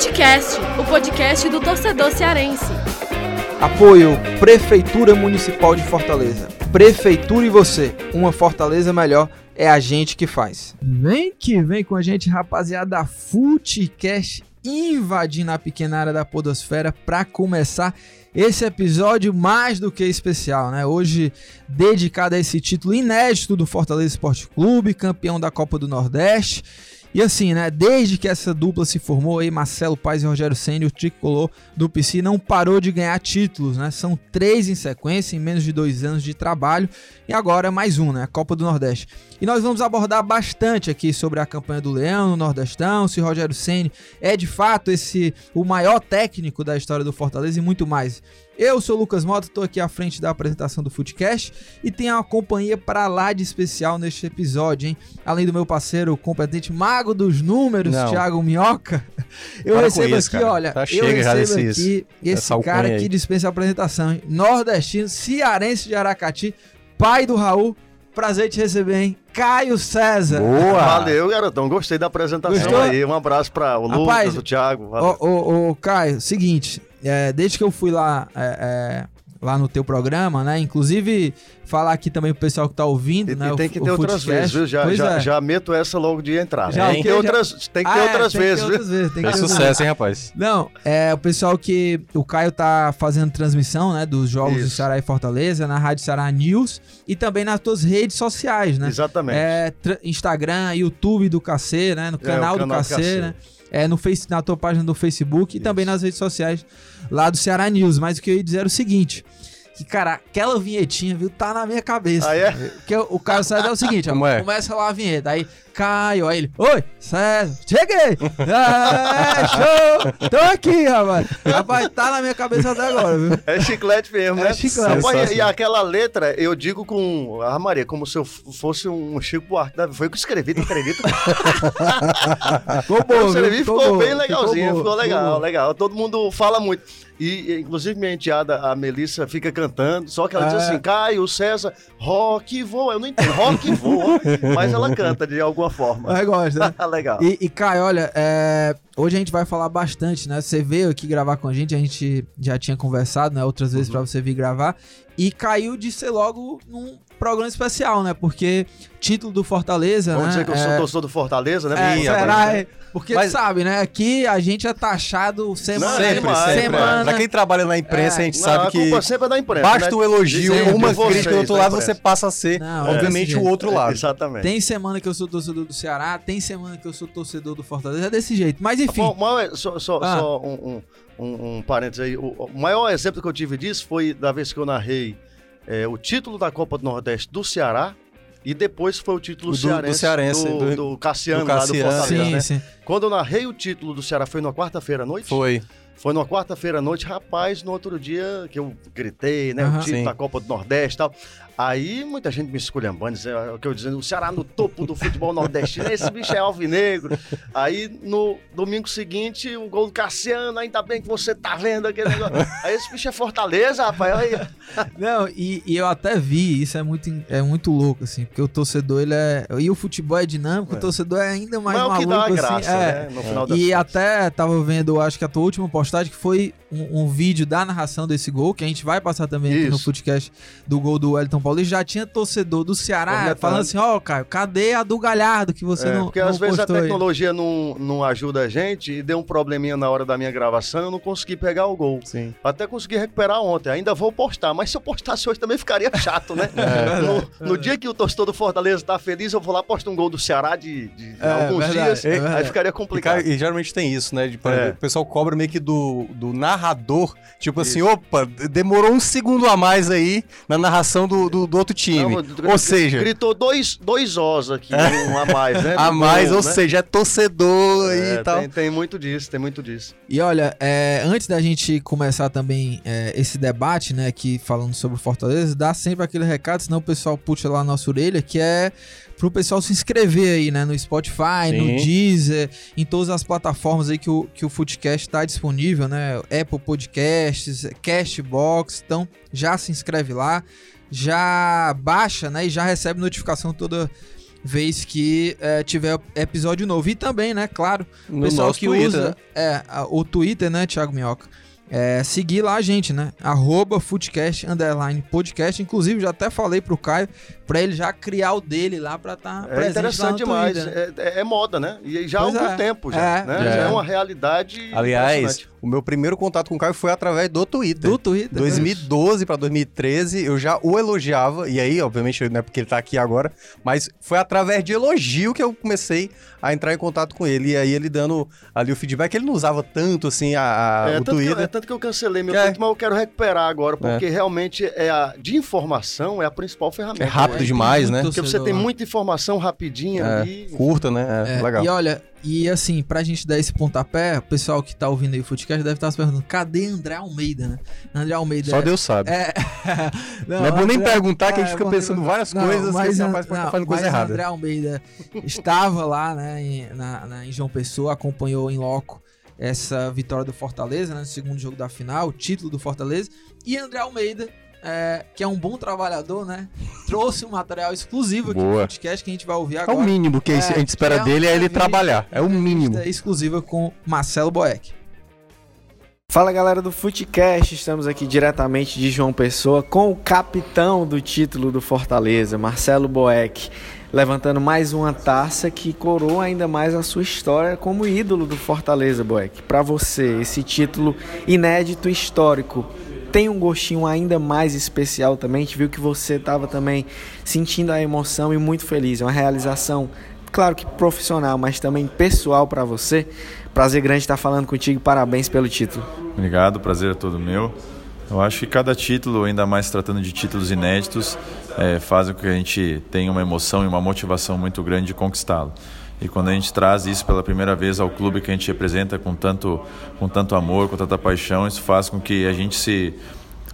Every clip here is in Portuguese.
Futecast, o podcast do torcedor cearense. Apoio Prefeitura Municipal de Fortaleza. Prefeitura e você, uma Fortaleza melhor é a gente que faz. Vem que vem com a gente, rapaziada, Futecast invadindo a pequena área da podosfera para começar esse episódio mais do que especial, né? Hoje dedicado a esse título inédito do Fortaleza Esporte Clube, campeão da Copa do Nordeste. E assim, né, desde que essa dupla se formou aí, Marcelo Paes e Rogério Senna, o tricolor do PC não parou de ganhar títulos, né? São três em sequência, em menos de dois anos de trabalho, e agora mais um, né? Copa do Nordeste. E nós vamos abordar bastante aqui sobre a campanha do Leão no Nordestão, se Rogério Senna é de fato esse o maior técnico da história do Fortaleza e muito mais. Eu sou o Lucas Mota, estou aqui à frente da apresentação do Footcast e tenho uma companhia para lá de especial neste episódio, hein? Além do meu parceiro competente mago dos números, Não. Thiago Minhoca, eu Para recebo isso, aqui, cara. olha, tá eu recebo aqui esse cara que dispensa a apresentação, hein? Nordestino, cearense de Aracati, pai do Raul, Prazer te receber, hein? Caio César. Boa! Valeu, garotão. Gostei da apresentação Gostou? aí. Um abraço para o Lucas, o Thiago. Ô, ô, ô, Caio, seguinte, é, desde que eu fui lá é, é, lá no teu programa, né? Inclusive, falar aqui também pro pessoal que tá ouvindo, e, né? E tem que ter outras vezes, viu? Já, já, é. já, meto essa logo de entrar. Já, tem, que outras, tem que ter ah, outras tem vezes, que outras vezes. Tem que sucesso, hein, rapaz? Não, é o pessoal que... O Caio tá fazendo transmissão, né? Dos jogos Isso. do Ceará e Fortaleza, na Rádio Ceará News e também nas tuas redes sociais, né? Exatamente. É, Instagram, YouTube do KC, né? No canal, é, canal do KC, né? É, no face, na tua página do Facebook Isso. e também nas redes sociais lá do Ceará News. Mas o que eu ia dizer era o seguinte: que, cara, aquela vinhetinha, viu, tá na minha cabeça. Ah, é? Que o Caio César é o seguinte, ó, é? começa lá a vinheta, aí Caio, aí ele, oi, César, cheguei! É, show! Tô aqui, rapaz. Rapaz, tá na minha cabeça até agora, viu? É chiclete mesmo, é né? Chiclete. Rapaz, e aquela letra, eu digo com, ah, Maria, como se eu fosse um Chico Buarque, foi o que escrevi, tu acredita? ficou bom, Eu escrevi, ficou, ficou bem legalzinho, ficou, ficou legal, ficou legal. Todo mundo fala muito. E, inclusive, minha enteada, a Melissa, fica cantando, só que ela é. diz assim, Caio, César, rock voa. Eu não entendo, rock voa, mas ela canta de alguma forma. Mas gosta, né? Legal. E, e Caio, olha, é, hoje a gente vai falar bastante, né? Você veio aqui gravar com a gente, a gente já tinha conversado, né? Outras vezes uhum. para você vir gravar. E caiu de ser logo num programa especial, né? Porque título do Fortaleza, Vamos né? dizer que eu sou é... torcedor do Fortaleza, né? É, Minha, será? É... Porque Mas... sabe, né? Aqui a gente é taxado semana, não, sempre, sempre, semana. Pra quem trabalha na imprensa, é. a gente não, sabe a que sempre é da imprensa, basta né? um elogio, Dizem uma crítica do outro lado, você passa a ser, não, é obviamente, o outro lado. Exatamente. Tem semana que eu sou torcedor do Ceará, tem semana que eu sou torcedor do Fortaleza, é desse jeito. Mas enfim. Bom, só, só, ah. só um, um, um, um parênteses aí. O, o maior exemplo que eu tive disso foi da vez que eu narrei é, o título da Copa do Nordeste do Ceará e depois foi o título do, cearense, do, Cearense, do, do, do Cassiano, do Cassiano, lá do Fortaleza, sim, né? sim. Quando eu narrei o título do Ceará, foi na quarta-feira à noite? Foi. Foi numa quarta-feira à noite, rapaz, no outro dia que eu gritei, né? Uhum, o título sim. da Copa do Nordeste e tal. Aí muita gente me esculhambando, o que eu dizendo, o Ceará no topo do futebol nordestino, esse bicho é alvinegro. Aí no domingo seguinte, o gol do Cassiano, ainda bem que você tá vendo aquele negócio. Aí esse bicho é Fortaleza, rapaz, aí. Não, e, e, eu até vi, isso é muito, é muito louco, assim, porque o torcedor, ele é... E o futebol é dinâmico, é. o torcedor é ainda mais Mas maluco, é o que dá assim. Graça, é. né? No final e até tava vendo, acho que a tua última postagem, que foi um, um, vídeo da narração desse gol, que a gente vai passar também isso. aqui no podcast do gol do Wellington Paulista, já tinha torcedor do Ceará falando assim, ó, oh, Caio, cadê a do Galhardo que você é, não Porque às vezes a tecnologia não, não ajuda a gente e deu um probleminha na hora da minha gravação, eu não consegui pegar o gol. Sim. Até consegui recuperar ontem, ainda vou postar, mas se eu postasse hoje também ficaria chato, né? É, no, no dia que o torcedor do Fortaleza tá feliz, eu vou lá posto um gol do Ceará de, de é, alguns verdade, dias, é aí ficaria complicado. E, e, geralmente tem isso, né? De, é. O pessoal cobra meio que do, do narrador, tipo assim, isso. assim, opa, demorou um segundo a mais aí na narração do, do, do outro time. Não, ou seja. Gritou dois, dois Os aqui, um a mais, né? a mais, ou né? seja, é torcedor é, e tal. Tem, tem, muito disso, tem muito disso. E olha, é, antes da gente começar também é, esse debate, né, aqui falando sobre o Fortaleza, dá sempre aquele recado, senão o pessoal puxa lá a nossa orelha, que é pro pessoal se inscrever aí, né? No Spotify, Sim. no Deezer, em todas as plataformas aí que o, que o Footcast está disponível, né? Apple Podcasts, Castbox, então já se inscreve lá já baixa, né, e já recebe notificação toda vez que é, tiver episódio novo. E também, né, claro, o pessoal que Twitter, usa né? é, a- o Twitter, né, Thiago Minhoca? É, seguir lá a gente, né? Arroba Footcast, underline podcast. Inclusive, já até falei pro Caio pra ele já criar o dele lá pra estar É presente lá no interessante demais. Twitter, né? É, é- é moda, né? E já há Pois algum é. tempo já. É. né? É. Já é uma realidade. Aliás. O meu primeiro contato com o Caio foi através do Twitter. Do Twitter. 2012 para 2013, eu já o elogiava, e aí, obviamente, não é porque ele tá aqui agora, mas foi através de elogio que eu comecei a entrar em contato com ele. E aí, ele dando ali o feedback, ele não usava tanto assim a, a- É, o tanto que, eu- Twitter. é tanto que eu cancelei meu É. tweet, mas eu quero recuperar agora, porque realmente é a, de informação é a principal ferramenta. É rápido né? demais, né? Porque você tem muita informação rapidinha É, ali. curta, né? É, É, legal. E olha, e assim, pra gente dar esse pontapé, o pessoal que tá ouvindo aí o Footcast deve estar se perguntando, cadê André Almeida, né? André Almeida Só é... Deus sabe. É... Não é bom nem André- perguntar que a é, gente fica bom pensando nem- várias Não, coisas que mas, esse An- rapaz pode estar não, fazendo coisa errada. André Almeida estava lá, né, em, na, na- em João Pessoa, acompanhou em loco essa vitória do Fortaleza, né, no segundo jogo da final, o título do Fortaleza, e André Almeida, é, que é um bom trabalhador, né, trouxe um material exclusivo aqui no Boa. podcast que a gente vai ouvir É agora. o mínimo que a gente espera é dele é ele trabalhar. É o mínimo. exclusiva com Marcelo Boeck. Fala galera do Footcast, estamos aqui diretamente de João Pessoa com o capitão do título do Fortaleza, Marcelo Boeck, levantando mais uma taça que coroa ainda mais a sua história como ídolo do Fortaleza, Boeck. Para você, esse título inédito histórico tem um gostinho ainda mais especial também. A gente viu que você estava também sentindo a emoção e muito feliz. É uma realização, claro que profissional, mas também pessoal para você. Prazer grande estar falando contigo. Parabéns pelo título. Obrigado, prazer é todo meu. Eu acho que cada título, ainda mais tratando de títulos inéditos, é, fazem com que a gente tenha uma emoção e uma motivação muito grande de conquistá-lo. E quando a gente traz isso pela primeira vez ao clube que a gente representa com tanto, com tanto amor, com tanta paixão, isso faz com que a gente se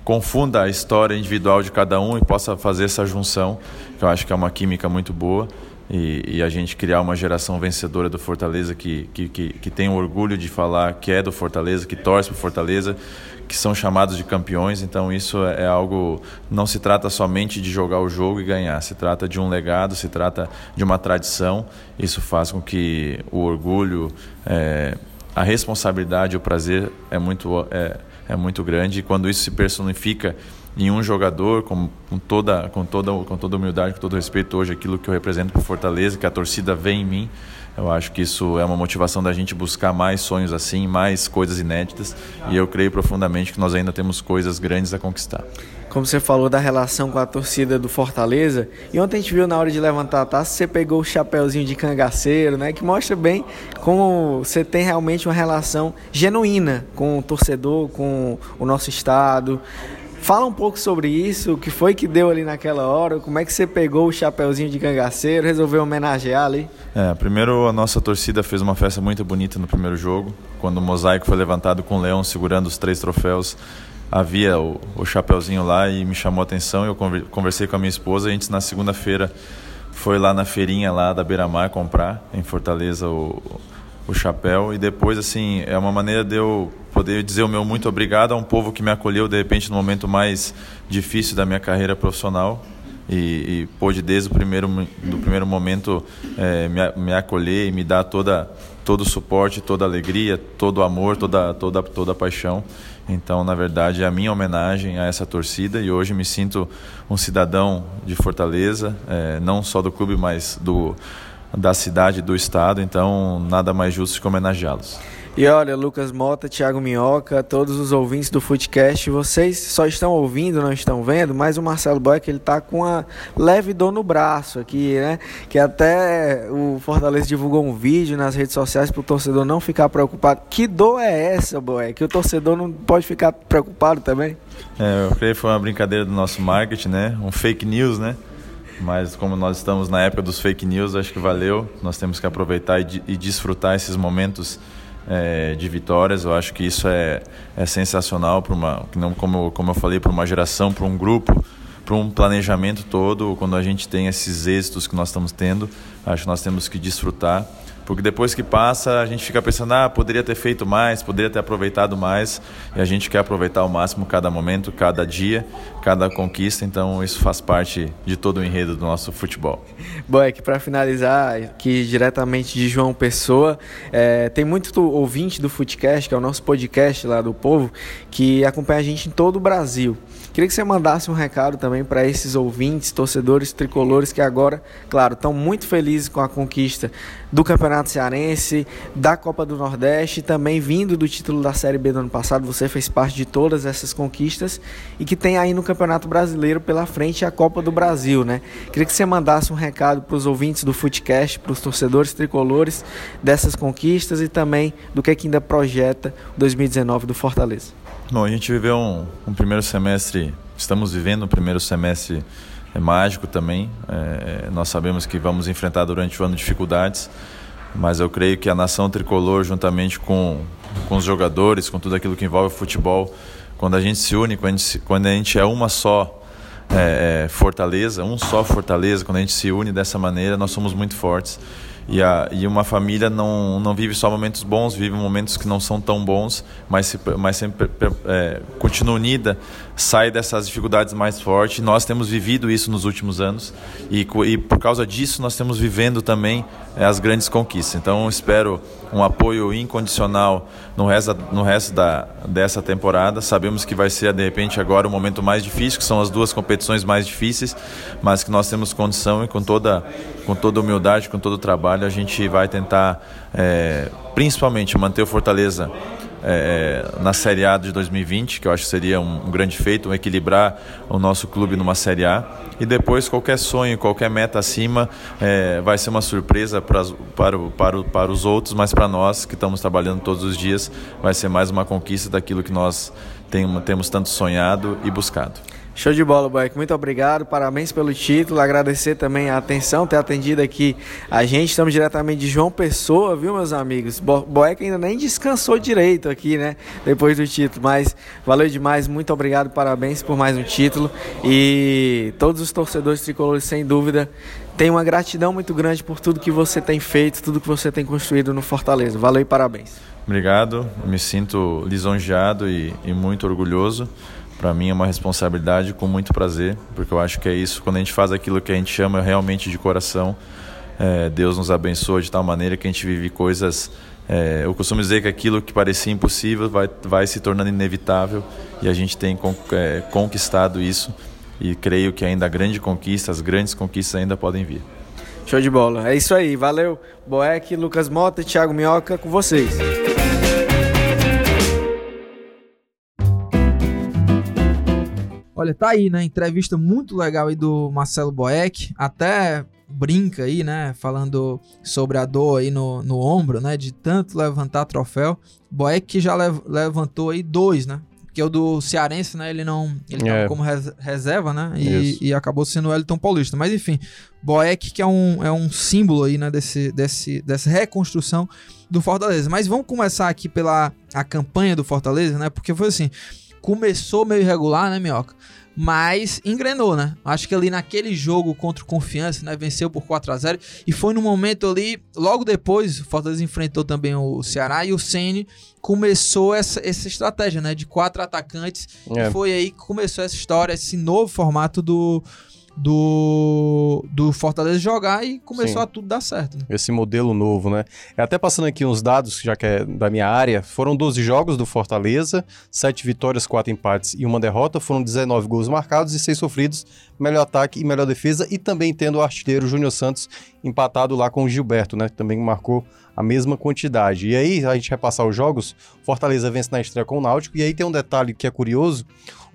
confunda a história individual de cada um e possa fazer essa junção, que eu acho que é uma química muito boa. E, e a gente criar uma geração vencedora do Fortaleza que, que, que, que tem o orgulho de falar que é do Fortaleza, que torce para Fortaleza, que são chamados de campeões. Então isso é é algo. Não se trata somente de jogar o jogo e ganhar, se trata de um legado, se trata de uma tradição. Isso faz com que o orgulho, é, a responsabilidade, o prazer é muito, é, é muito grande. E quando isso se personifica em um jogador com, com toda com toda com toda humildade, com todo respeito hoje aquilo que eu represento para Fortaleza, que a torcida vê em mim. Eu acho que isso é uma motivação da gente buscar mais sonhos assim, mais coisas inéditas, e eu creio profundamente que nós ainda temos coisas grandes a conquistar. Como você falou da relação com a torcida do Fortaleza, e ontem a gente viu na hora de levantar a taça, você pegou o chapéuzinho de cangaceiro, né? Que mostra bem como você tem realmente uma relação genuína com o torcedor, com o nosso estado. Fala um pouco sobre isso, o que foi que deu ali naquela hora, como é que você pegou o chapéuzinho de cangaceiro, resolveu homenagear ali? É, primeiro a nossa torcida fez uma festa muito bonita no primeiro jogo, quando o mosaico foi levantado com o leão segurando os três troféus. Havia o, o chapeuzinho lá e me chamou a atenção. Eu conver- conversei com a minha esposa. A gente na segunda-feira foi lá na feirinha lá da Beira Mar comprar em Fortaleza o, o chapéu e depois assim é uma maneira de eu poder dizer o meu muito obrigado a um povo que me acolheu de repente no momento mais difícil da minha carreira profissional e, e pôde desde o primeiro do primeiro momento eh, me, me acolher e me dar toda todo o suporte toda a alegria todo o amor toda toda toda a paixão então na verdade é a minha homenagem a essa torcida e hoje me sinto um cidadão de Fortaleza eh, não só do clube mas do da cidade, do estado, então nada mais justo que homenageá-los. E olha, Lucas Mota, Thiago Minhoca, todos os ouvintes do Footcast, vocês só estão ouvindo, não estão vendo, mas o Marcelo Boeck, ele tá com uma leve dor no braço aqui, né? Que até o Fortaleza divulgou um vídeo nas redes sociais para o torcedor não ficar preocupado. Que dor é essa, Boeck? Que o torcedor não pode ficar preocupado também? É, eu creio que foi uma brincadeira do nosso marketing, né? Um fake news, né? Mas como nós estamos na época dos fake news, acho que valeu. Nós temos que aproveitar e, e desfrutar esses momentos é, de vitórias. Eu acho que isso é, é sensacional para uma, não como, como eu falei, para uma geração, para um grupo, para um planejamento todo. Quando a gente tem esses êxitos que nós estamos tendo, acho que nós temos que desfrutar. Porque depois que passa, a gente fica pensando, ah, poderia ter feito mais, poderia ter aproveitado mais. E a gente quer aproveitar ao máximo cada momento, cada dia, cada conquista. Então isso faz parte de todo o enredo do nosso futebol. Bom, é que para finalizar, aqui diretamente de João Pessoa, é, tem muito ouvinte do Footcast, que é o nosso podcast lá do povo, que acompanha a gente em todo o Brasil. Queria que você mandasse um recado também para esses ouvintes, torcedores tricolores que agora, claro, estão muito felizes com a conquista do Campeonato Cearense, da Copa do Nordeste, também vindo do título da Série B do ano passado. Você fez parte de todas essas conquistas e que tem aí no Campeonato Brasileiro pela frente a Copa do Brasil, né? Queria que você mandasse um recado para os ouvintes do Footcast, para os torcedores tricolores dessas conquistas e também do que, é que ainda projeta 2019 do Fortaleza. Bom, a gente viveu um, um primeiro semestre, estamos vivendo um primeiro semestre é, mágico também. É, nós sabemos que vamos enfrentar durante o ano dificuldades, mas eu creio que a nação tricolor, juntamente com, com os jogadores, com tudo aquilo que envolve o futebol, quando a gente se une, quando a gente, quando a gente é uma só é, é fortaleza, um só fortaleza, quando a gente se une dessa maneira, nós somos muito fortes. E, a, e uma família não, não vive só momentos bons, vive momentos que não são tão bons, mas, se, mas sempre é, continua unida, sai dessas dificuldades mais forte. Nós temos vivido isso nos últimos anos e, e por causa disso nós estamos vivendo também é, as grandes conquistas. Então espero um apoio incondicional no resto, no resto da, dessa temporada. Sabemos que vai ser de repente agora o momento mais difícil, que são as duas competições mais difíceis, mas que nós temos condição e com toda, com toda humildade, com todo o trabalho, a gente vai tentar é, principalmente manter o Fortaleza é, na Série A de 2020, que eu acho que seria um, um, grande feito, um equilibrar o nosso clube numa Série A. E depois qualquer sonho, qualquer meta acima é, vai ser uma surpresa pra, para, para, para os outros, mas para nós que estamos trabalhando todos os dias vai ser mais uma conquista daquilo que nós tem, temos tanto sonhado e buscado. Show de bola, Boeck. Muito obrigado, parabéns pelo título. Agradecer também a atenção, ter atendido aqui a gente. Estamos diretamente de João Pessoa, viu, meus amigos? Bo Boeck ainda nem descansou direito aqui, né? Depois do título. Mas valeu demais, muito obrigado, parabéns por mais um título. E todos os torcedores tricolores, sem dúvida, têm uma gratidão muito grande por tudo que você tem feito, tudo que você tem construído no Fortaleza. Valeu e parabéns. Obrigado, me sinto lisonjeado e, e muito orgulhoso para mim é uma responsabilidade com muito prazer, porque eu acho que é isso, quando a gente faz aquilo que a gente chama realmente de coração, é, Deus nos abençoa de tal maneira que a gente vive coisas. É, eu costumo dizer que aquilo que parecia impossível vai, vai se tornando inevitável e a gente tem é, conquistado isso e creio que ainda a grande conquista, as grandes conquistas ainda podem vir. Show de bola. É isso aí. Valeu, Boeck, Lucas Mota e Thiago Minhoca com vocês. Olha, tá aí, né? Entrevista muito legal aí do Marcelo Boeck. Até brinca aí, né? Falando sobre a dor aí no, no ombro, né? De tanto levantar troféu. Boeck que já lev levantou aí dois, né? Porque o do Cearense, né? Ele não. Ele é. como res reserva, né? E, e, acabou sendo o Elton Paulista. Mas enfim, Boeck que é um, é um símbolo aí, né? Desse, desse, dessa reconstrução do Fortaleza. Mas vamos começar aqui pela a campanha do Fortaleza, né? Porque foi assim começou meio irregular, né, Minhoca? Mas engrenou, né? Acho que ali naquele jogo contra o Confiança, né? Venceu por 4 a 0 E foi no momento ali, logo depois, o Fortaleza enfrentou também o Ceará e o Ceni começou essa, essa estratégia, né? De quatro atacantes. É. E foi aí que começou essa história, esse novo formato do, do, do Fortaleza jogar e começou Sim. a tudo dar certo. Né? Esse modelo novo, né? É até passando aqui uns dados, já que é da minha área, foram 12 jogos do Fortaleza, 7 vitórias, 4 empates e uma derrota, foram 19 gols marcados e 6 sofridos, melhor ataque e melhor defesa, e também tendo o artilheiro Júnior Santos empatado lá com o Gilberto, né? Que também marcou a mesma quantidade. E aí, a gente repassar os jogos, Fortaleza vence na estreia com o Náutico, e aí tem um detalhe que é curioso,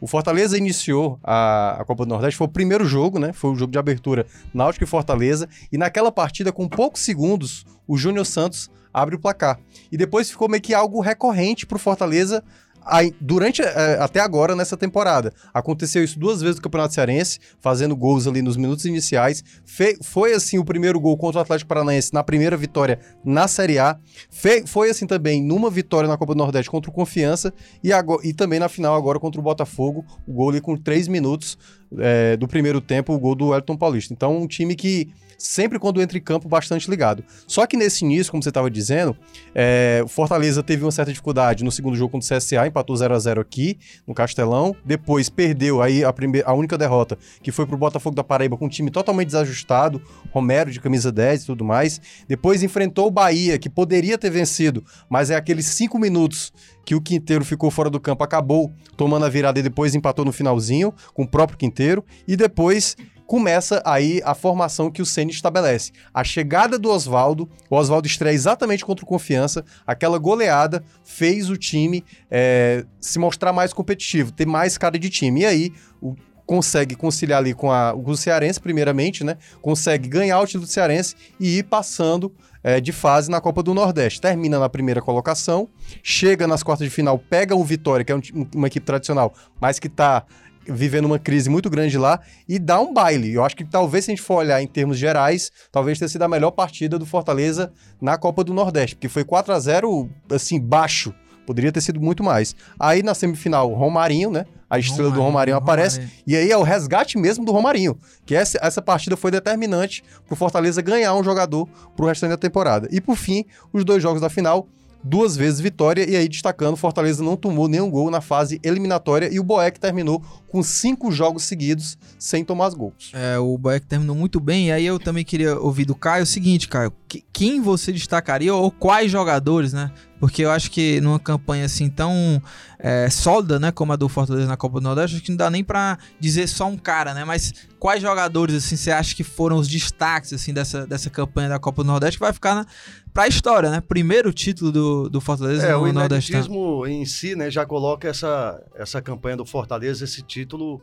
o Fortaleza iniciou a, a Copa do Nordeste, foi o primeiro jogo, né? Foi o jogo de abertura Náutico e Fortaleza. E naquela partida, com poucos segundos, o Júnior Santos abre o placar. E depois ficou meio que algo recorrente para o Fortaleza Aí, durante é, até agora nessa temporada. Aconteceu isso duas vezes no Campeonato Cearense, fazendo gols ali nos minutos iniciais. Fe, foi assim o primeiro gol contra o Atlético Paranaense na primeira vitória na Série A. Fe, foi assim também numa vitória na Copa do Nordeste contra o Confiança e, agora, e também na final agora contra o Botafogo. O gol ali com três minutos é, do primeiro tempo o gol do Elton Paulista. Então, um time que sempre quando entra em campo bastante ligado. Só que nesse início, como você estava dizendo, é, o Fortaleza teve uma certa dificuldade no segundo jogo contra o CSA, empatou 0 a 0 aqui no Castelão, depois perdeu aí a, primeira, a única derrota, que foi pro Botafogo da Paraíba com um time totalmente desajustado, Romero de camisa 10 e tudo mais. Depois enfrentou o Bahia, que poderia ter vencido, mas é aqueles cinco minutos que o Quinteiro ficou fora do campo, acabou tomando a virada e depois empatou no finalzinho com o próprio Quinteiro. E depois começa aí a formação que o Ceni estabelece. A chegada do Oswaldo, o Oswaldo estreia exatamente contra o Confiança, aquela goleada fez o time é, se mostrar mais competitivo, ter mais cara de time. E aí, o, consegue conciliar ali com, a, o Cearense, primeiramente, né? Consegue ganhar o título do Cearense e ir passando é, de fase na Copa do Nordeste. Termina na primeira colocação, chega nas quartas de final, pega o Vitória, que é um, uma equipe tradicional, mas que está vivendo uma crise muito grande lá e dá um baile. Eu acho que talvez se a gente for olhar em termos gerais, talvez tenha sido a melhor partida do Fortaleza na Copa do Nordeste, porque foi 4 a 0 assim, baixo. Poderia ter sido muito mais. Aí na semifinal, Romarinho, né? A estrela Romarinho, do Romarinho aparece. Romarinho. E aí é o resgate mesmo do Romarinho. Que essa, essa partida foi determinante pro Fortaleza ganhar um jogador pro restante da temporada. E por fim, os dois jogos da final duas vezes vitória, e aí destacando, Fortaleza não tomou nenhum gol na fase eliminatória e o Boeck terminou com cinco jogos seguidos sem tomar gols. É, o Boeck terminou muito bem, e aí eu também queria ouvir do Caio o seguinte, Caio, que, quem você destacaria ou quais jogadores, né? Porque eu acho que numa campanha assim tão é, sólida, né, como a do Fortaleza na Copa do Nordeste, acho que não dá nem para dizer só um cara, né? Mas quais jogadores assim você acha que foram os destaques assim dessa, dessa campanha da Copa do Nordeste que vai ficar na, pra história, né? Primeiro título do, do Fortaleza é, no o Nordeste. O em si, né, já coloca essa, essa campanha do Fortaleza, esse título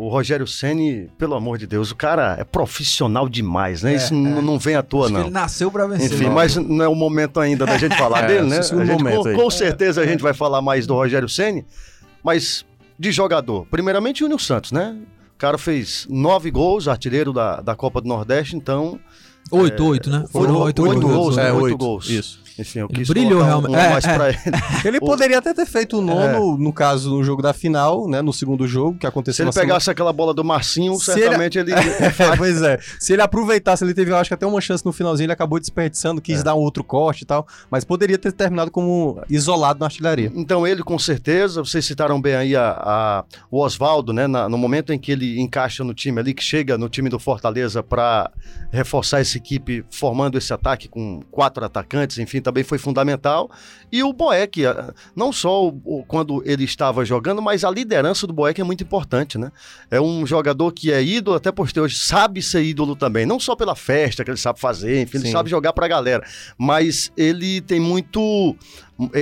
o Rogério Ceni, pelo amor de Deus, o cara é profissional demais, né? É, Isso é. não vem à toa, Acho não. ele nasceu para vencer. Enfim, mas não é o momento ainda da gente falar é, dele, né? Gente, com, com, certeza a gente vai falar mais do Rogério Ceni, mas de jogador. Primeiramente, o Júnior Santos, né? O cara fez nove gols, artilheiro da, da Copa do Nordeste, então. Oito, é, oito, né? Foram oito, oito, oito gols, né? Oito gols. Isso. Enfim, eu quis ele brilhou realmente. Um é, mais é. pra ele. ele o... poderia até ter feito o nono, é. no caso, no jogo da final, né? No segundo jogo, que aconteceu Se ele pegasse semana... aquela bola do Marcinho, Se certamente ele. ele... É, pois é. Se ele aproveitasse, ele teve, eu acho que até uma chance no finalzinho, ele acabou desperdiçando, quis é. dar um outro corte e tal. Mas poderia ter terminado como isolado na artilharia. Então, ele, com certeza, vocês citaram bem aí a, a o Oswaldo, né? Na, no momento em que ele encaixa no time ali, que chega no time do Fortaleza para reforçar essa equipe, formando esse ataque com quatro atacantes, enfim, também foi fundamental e o Boeck, não só o, quando ele estava jogando, mas a liderança do Boeck é muito importante, né? É um jogador que é ídolo, até por hoje, sabe ser ídolo também. Não só pela festa que ele sabe fazer, enfim, Sim. ele sabe jogar pra galera. Mas ele tem muito.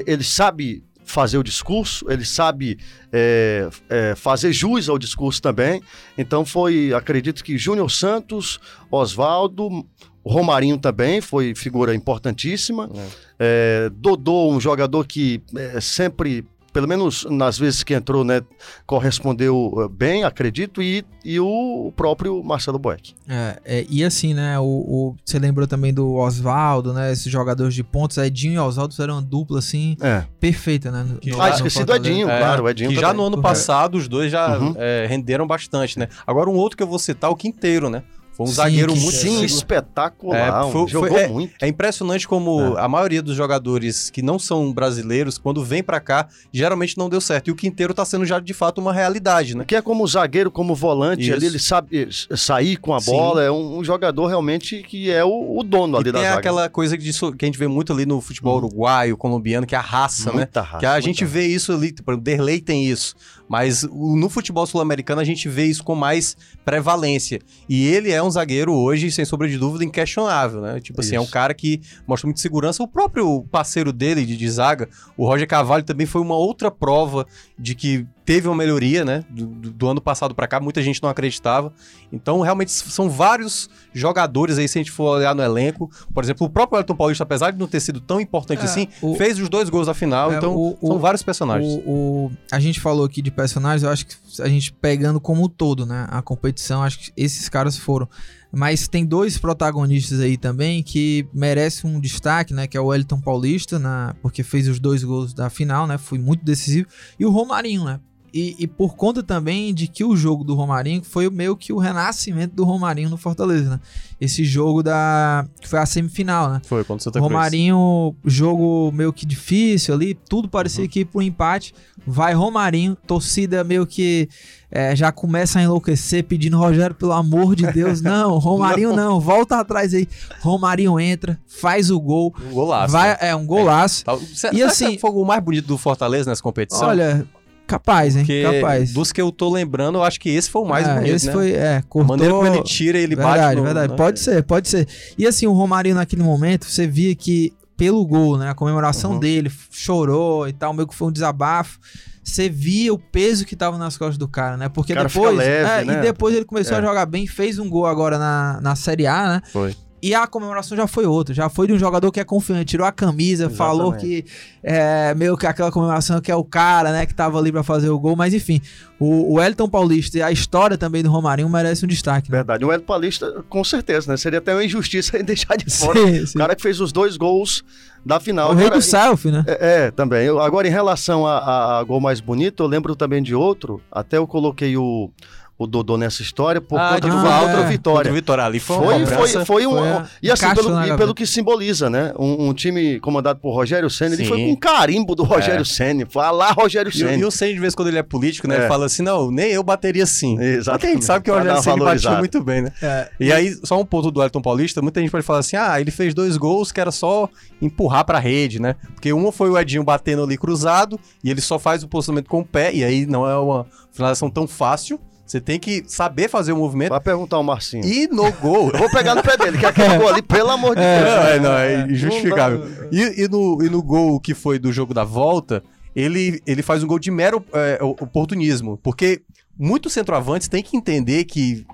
Ele sabe fazer o discurso, ele sabe é, é, fazer jus ao discurso também. Então foi, acredito que Júnior Santos, Oswaldo, o Romarinho também foi figura importantíssima. É. É, Dodô, um jogador que é, sempre pelo menos nas vezes que entrou, né, correspondeu eh, bem, acredito, e, e o próprio Marcelo Boeck. É, é, e assim, né, o, o, você lembrou também do Oswaldo, né, esses jogadores de pontos, Edinho e Oswaldo fizeram uma dupla, assim, é. perfeita, né? No, ah, esqueci do Edinho, é, claro, o Edinho Que também. já no ano passado os dois já uhum. É, renderam bastante, né? Agora um outro que eu vou citar, o Quinteiro, né? Foi um sim, zagueiro muito sim, espetacular. É, foi, jogou foi, é, muito. É impressionante como é. a maioria dos jogadores que não são brasileiros, quando vem para cá, geralmente não deu certo. E o Quinteiro tá sendo já de fato uma realidade, né? Que é como zagueiro, como volante Isso. ali, ele sabe sair com a bola. É um, um, jogador realmente que é o, o dono ali e da tem zaga. aquela coisa que, que, a gente vê muito ali no futebol hum. uruguaio, colombiano, que é a raça, né? muita né? Raça, que a gente raça. vê isso ali, tipo, o Derlei tem isso. Mas no futebol sul-americano a gente vê isso com mais prevalência. E ele é um zagueiro hoje, sem sombra de dúvida, inquestionável, né? Tipo assim, isso. é um cara que mostra muita segurança. O próprio parceiro dele de, de zaga, o Roger Carvalho, também foi uma outra prova de que teve uma melhoria, né? Do, do ano passado para cá, muita gente não acreditava. Então, realmente, são vários jogadores aí, se a gente for olhar no elenco. Por exemplo, o próprio Elton Paulista, apesar de não ter sido tão importante é, assim, o, fez os dois gols da final. É, então, o, são o, vários personagens. O, a gente falou aqui de personagens, eu acho que a gente pegando como um todo, né? A competição, acho que esses caras foram. Mas tem dois protagonistas aí também que merecem um destaque, né? Que é o Elton Paulista, na, porque fez os dois gols da final, né? Foi muito decisivo. E o Romarinho, né? E, e, por conta também de que o jogo do Romarinho foi meio que o renascimento do Romarinho no Fortaleza, né? Esse jogo da. que foi a semifinal, né? Foi, quando Santa Cruz. Romarinho, jogo meio que difícil ali, tudo parecia uhum. que ir pro empate. Vai Romarinho, torcida meio que é, já começa a enlouquecer, pedindo Rogério, pelo amor de Deus, não, Romarinho não, não volta atrás aí. Romarinho entra, faz o gol. Um golaço. Vai, né? É, um golaço. É. E assim. Foi o mais bonito do Fortaleza nessa competição? Olha, Capaz, hein? Porque Capaz. Dos que eu tô lembrando, eu acho que esse foi o mais é, bonito, esse né? foi, é, cortou... A maneira como ele tira, ele verdade, bate no... Verdade, pode ser, pode ser. E assim, o Romarinho naquele momento, você via que pelo gol, né, a comemoração uhum. dele, chorou e tal, meio que foi um desabafo. Você via o peso que tava nas costas do cara, né? Porque depois. Leve, é, né? E depois ele começou é. a jogar bem, fez um gol agora na, na Série A, né? Foi. E a comemoração já foi outra, já foi de um jogador que é confiante, tirou a camisa, Exatamente. falou que é meio que aquela comemoração que é o cara, né, que tava ali para fazer o gol, mas enfim, o, o Elton Paulista e a história também do Romarinho merece um destaque. Né? Verdade, o Elton Paulista, com certeza, né, seria até uma injustiça em deixar de fora sim, sim. o cara que fez os dois gols da final. O rei do selfie, né? É, é também. Eu, agora, em relação a, a, a gol mais bonito, eu lembro também de outro, até eu coloquei o o Dodô nessa história por ah, conta do ah, outra é. vitória. Vitória ali foi foi, foi, foi um, foi e assim pelo, e pelo que simboliza, né? Um, um, time comandado por Rogério Ceni, ele foi com um carimbo do Rogério é. Ceni, foi lá Rogério Ceni. E, e, o Ceni de vez quando ele é político, né? É. Ele fala assim, não, nem eu bateria assim. Exatamente. a gente sabe que o Rogério Ceni batia muito bem, né? É. E aí só um ponto do Elton Paulista, muita gente pode falar assim, ah, ele fez dois gols que era só empurrar para rede, né? Porque um foi o Edinho batendo ali cruzado e ele só faz o posicionamento com o pé e aí não é uma finalização tão fácil. Você tem que saber fazer o movimento. Vai perguntar ao Marcinho. E no gol. Eu vou pegar no pé dele, que aquele gol ali, pelo amor de é, Deus. É, não, é injustificável. E, e, no, e no gol que foi do jogo da volta, ele, ele faz um gol de mero é, oportunismo. Porque muitos centroavantes têm que entender que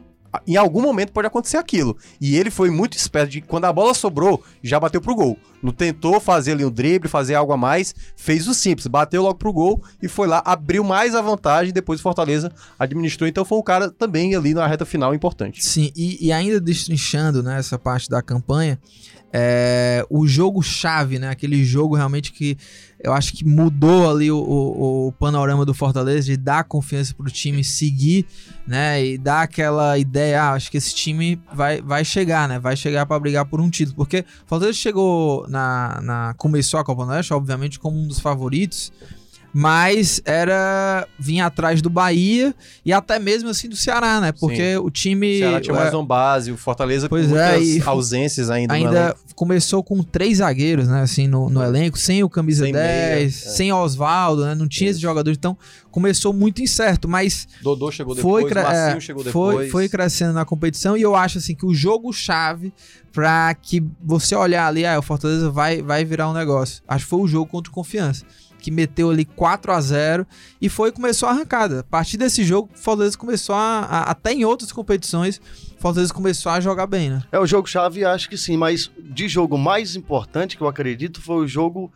em algum momento pode acontecer aquilo. E ele foi muito esperto de quando a bola sobrou, já bateu pro gol. Não tentou fazer ali um drible, fazer algo a mais, fez o simples, bateu logo pro gol e foi lá, abriu mais a vantagem, depois o Fortaleza administrou. Então foi um cara também ali na reta final importante. Sim, e, e ainda destrinchando né, essa parte da campanha, é, o jogo-chave, né? Aquele jogo realmente que eu acho que mudou ali o, o, o, panorama do Fortaleza de dar confiança pro time seguir, né? E dar aquela ideia, ah, acho que esse time vai, vai chegar, né? Vai chegar para brigar por um título. Porque o Fortaleza chegou na, na. Começou a Copa Nordeste, obviamente, como um dos favoritos mas era vinha atrás do Bahia e até mesmo assim do Ceará, né? Porque Sim. o time. O Ceará tinha mais é, uma base, o Fortaleza pois com é, ausências ainda. Ainda começou com três zagueiros, né? Assim, no, no elenco, sem o camisa sem 10, meia, é. sem Oswaldo, né? Não tinha esse jogador. Então começou muito incerto, mas. Dodô chegou depois, foi, é, chegou depois. Foi, foi crescendo na competição e eu acho assim que o jogo-chave para que você olhar ali, ah, o Fortaleza vai, vai virar um negócio. Acho que foi o jogo contra o Confiança que meteu ali 4 a 0 e foi começou a arrancada. A partir desse jogo, o Fortaleza começou a, a, até em outras competições, Fortaleza começou a jogar bem, né? É o jogo chave, acho que sim, mas de jogo mais importante que eu acredito foi o jogo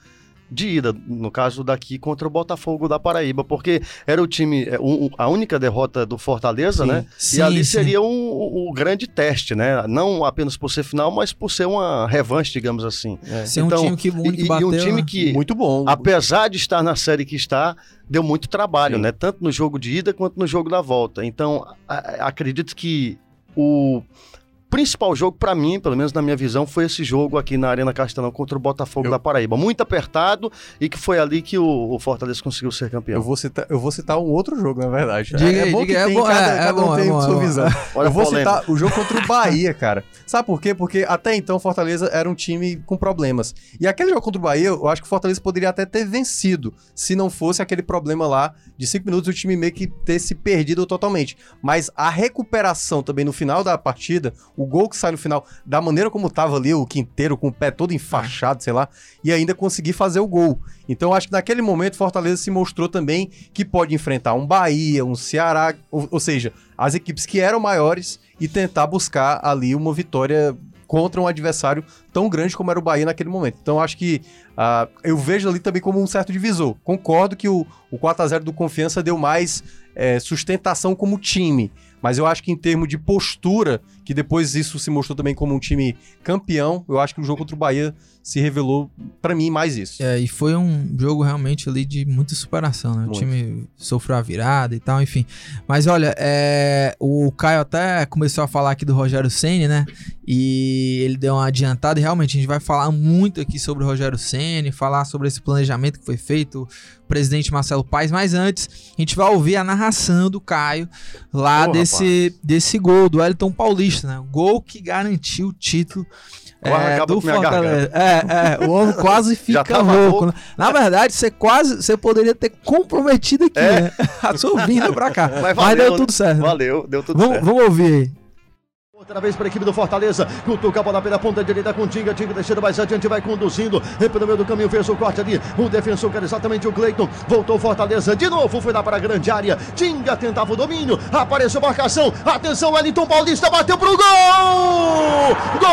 de ida, no caso daqui contra o Botafogo da Paraíba, porque era o time, é, a única derrota do Fortaleza, sim, né? Sim, e ali sim. seria um, um, grande teste, né? Não apenas por ser final, mas por ser uma revanche, digamos assim. É. Ser então, um time que, único e, bateu, e um time que, muito bom. apesar de estar na série que está, deu muito trabalho, né? Tanto no jogo de ida quanto no jogo da volta. Então, a, acredito que o principal jogo para mim, pelo menos na minha visão, foi esse jogo aqui na Arena Castelão contra o Botafogo eu... da Paraíba. Muito apertado e que foi ali que o, o, Fortaleza conseguiu ser campeão. Eu vou citar, eu vou citar um outro jogo, na verdade. Diga, é, é bom diga, que é tem, bom, cada, é, cada um é tem bom, sua visão. Olha eu vou citar o jogo contra o Bahia, cara. Sabe por quê? Porque até então o Fortaleza era um time com problemas. E aquele jogo contra o Bahia, eu acho que o Fortaleza poderia até ter vencido, se não fosse aquele problema lá de cinco minutos o time meio que ter se perdido totalmente. Mas a recuperação também no final da partida, o gol que sai no final da maneira como tava ali o Quinteiro com o pé todo enfaixado, sei lá, e ainda conseguir fazer o gol. Então acho que naquele momento Fortaleza se mostrou também que pode enfrentar um Bahia, um Ceará, ou, ou seja, as equipes que eram maiores e tentar buscar ali uma vitória contra um adversário tão grande como era o Bahia naquele momento. Então acho que uh, eu vejo ali também como um certo divisor. Concordo que o, o 4 a 0 do Confiança deu mais é, sustentação como time. Mas eu acho que em termos de postura, que depois isso se mostrou também como um time campeão, eu acho que o jogo contra o Bahia se revelou, para mim, mais isso. É, e foi um jogo realmente ali de muita superação, né? Muito. O time sofreu a virada e tal, enfim. Mas olha, é, o Caio até começou a falar aqui do Rogério Ceni, né? E ele deu uma adiantada e realmente a gente vai falar muito aqui sobre o Rogério Ceni, falar sobre esse planejamento que foi feito, presidente Marcelo Paes, mas antes a gente vai ouvir a narração do Caio lá desse, desse gol do Elton Paulista, né? Gol que garantiu o título é, do Fortaleza. É, é, o homem quase fica louco. Né? Na verdade, você quase você poderia ter comprometido aqui, é. né? A sua vinda pra cá. Mas, valeu, Mas deu tudo certo. Né? Valeu, deu tudo vamos, certo. Vamos ouvir aí. Outra vez para a equipe do Fortaleza. Cutuca a bola pela ponta direita com Tinga. Tinga descendo mais adiante, vai conduzindo. Pelo meio do caminho fez o corte ali. O defensor, que era exatamente o Cleiton. Voltou Fortaleza de novo. Foi lá para a grande área. Tinga tentava o domínio. Apareceu marcação. Atenção, Wellington Paulista bateu pro gol! Gol!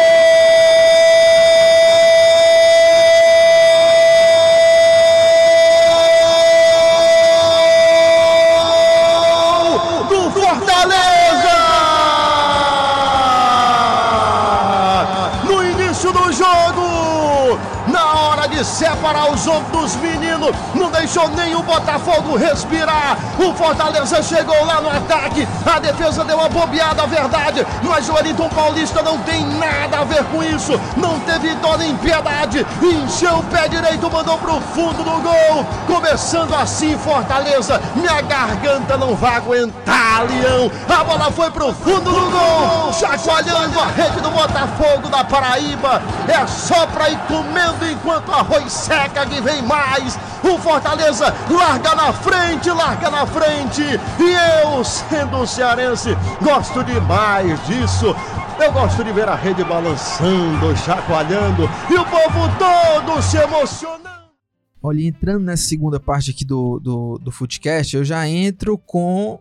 Separar os dos meninos, não deixou nem o Botafogo respirar. O Fortaleza chegou lá no ataque, a defesa deu uma bobeada, verdade, mas o Wellington Paulista não tem nada a ver com isso, não teve dó nem piedade, encheu o pé direito, mandou pro fundo do gol. Começando assim, Fortaleza, minha garganta não vai aguentar, Leão. A bola foi pro fundo do gol, chacoalhando a rede do Botafogo da Paraíba. É só pra ir comendo enquanto a arroz seca que vem mais. O Fortaleza larga na frente, larga na frente. E eu, sendo cearense, gosto demais disso. Eu gosto de ver a rede balançando, chacoalhando e o povo todo se emocionando. Olha, entrando nessa segunda parte aqui do, do, do Footcast, eu já entro com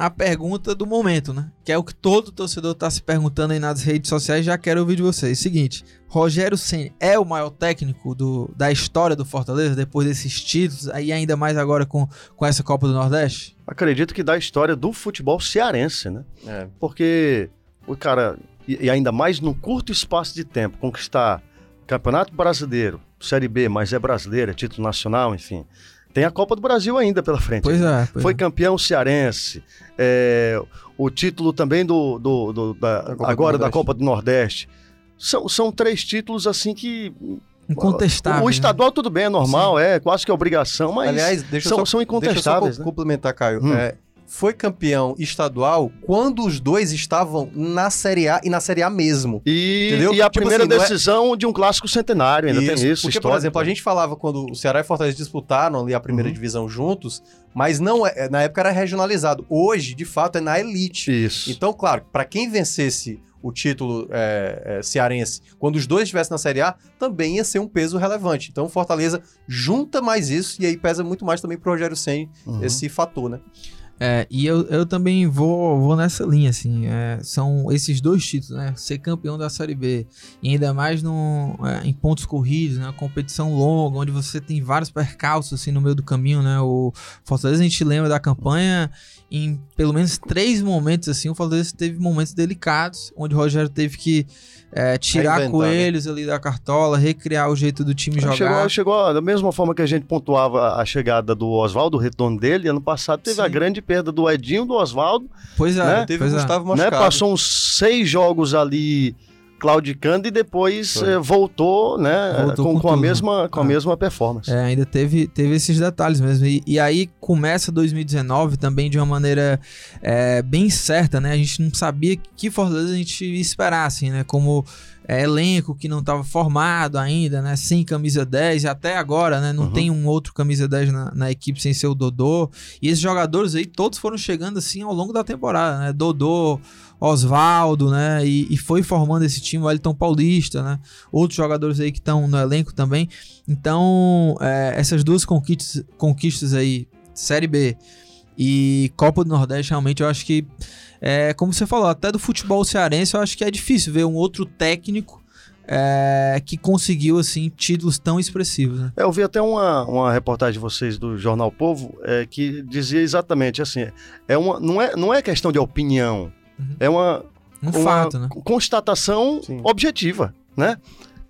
a pergunta do momento, né? Que é o que todo torcedor está se perguntando aí nas redes sociais. Já quero ouvir de vocês. Seguinte, Rogério Ceni é o maior técnico do, da história do Fortaleza depois desses títulos aí ainda mais agora com, com essa Copa do Nordeste? Acredito que da história do futebol cearense, né? É. Porque o cara e, e ainda mais num curto espaço de tempo conquistar Campeonato Brasileiro, Série B, mas é brasileiro, é título nacional, enfim. Tem a Copa do Brasil ainda pela frente. Pois é. Pois Foi é. campeão cearense. É, o título também do, do, do da, agora da Copa do Nordeste. São, são três títulos assim que Incontestável. O, o estadual, né? tudo bem, é normal, Sim. é quase que obrigação, mas Aliás, deixa são, só, são incontestáveis. Deixa eu só né? complementar, Caio. Hum. É, foi campeão estadual quando os dois estavam na Série A e na Série A mesmo. E, entendeu? e a tipo primeira assim, é decisão é... de um clássico centenário, ainda isso, tem isso. Porque, por exemplo, a gente falava quando o Ceará e Fortaleza disputaram ali a primeira uhum. divisão juntos, mas não é, na época era regionalizado. Hoje, de fato, é na elite. Isso. Então, claro, para quem vencesse o título é, é, cearense, quando os dois estivessem na Série A, também ia ser um peso relevante. Então, Fortaleza junta mais isso e aí pesa muito mais também pro Rogério Senna uhum. esse fator, né? É, e eu, eu também vou, vou nessa linha, assim. É, são esses dois títulos, né? Ser campeão da Série B, e ainda mais no, é, em pontos corridos, né? Competição longa, onde você tem vários percalços, assim, no meio do caminho, né? O Fortaleza, a gente lembra da campanha, em pelo menos três momentos, assim, o Fortaleza teve momentos delicados, onde o Rogério teve que é, tirar né? coelhos ali da cartola, recriar o jeito do time jogar. Chegou, chegou da mesma forma que a gente pontuava a chegada do Oswaldo, o retorno dele. Ano passado teve Sim. a grande perda do Edinho, do Oswaldo. Pois é, né? teve pois o é. Gustavo é. Né? Passou uns seis jogos ali claudicando e depois eh, voltou, né, voltou com, com, com a mesma com a ah. mesma performance. É, ainda teve, teve esses detalhes mesmo. E, e aí começa 2019 também de uma maneira é, bem certa, né? A gente não sabia que Fortaleza a gente esperasse, assim, né? Como é, elenco que não estava formado ainda, né? Sem camisa 10, e até agora, né? Não uhum. tem um outro camisa 10 na, na, equipe sem ser o Dodô. E esses jogadores aí, todos foram chegando assim ao longo da temporada, né? Dodô, Oswaldo, né? E, e, foi formando esse time, o Elton Paulista, né? Outros jogadores aí que estão no elenco também. Então, é, essas duas conquistas, conquistas aí, Série B E Copa do Nordeste, realmente, eu acho que, é, como você falou, até do futebol cearense, eu acho que é difícil ver um outro técnico é, que conseguiu, assim, títulos tão expressivos. Né? É, eu vi até uma, uma reportagem de vocês do Jornal Povo é, que dizia exatamente assim: é uma, não, é, não é questão de opinião, uhum. é uma, um uma fato, né? constatação Sim. objetiva, né?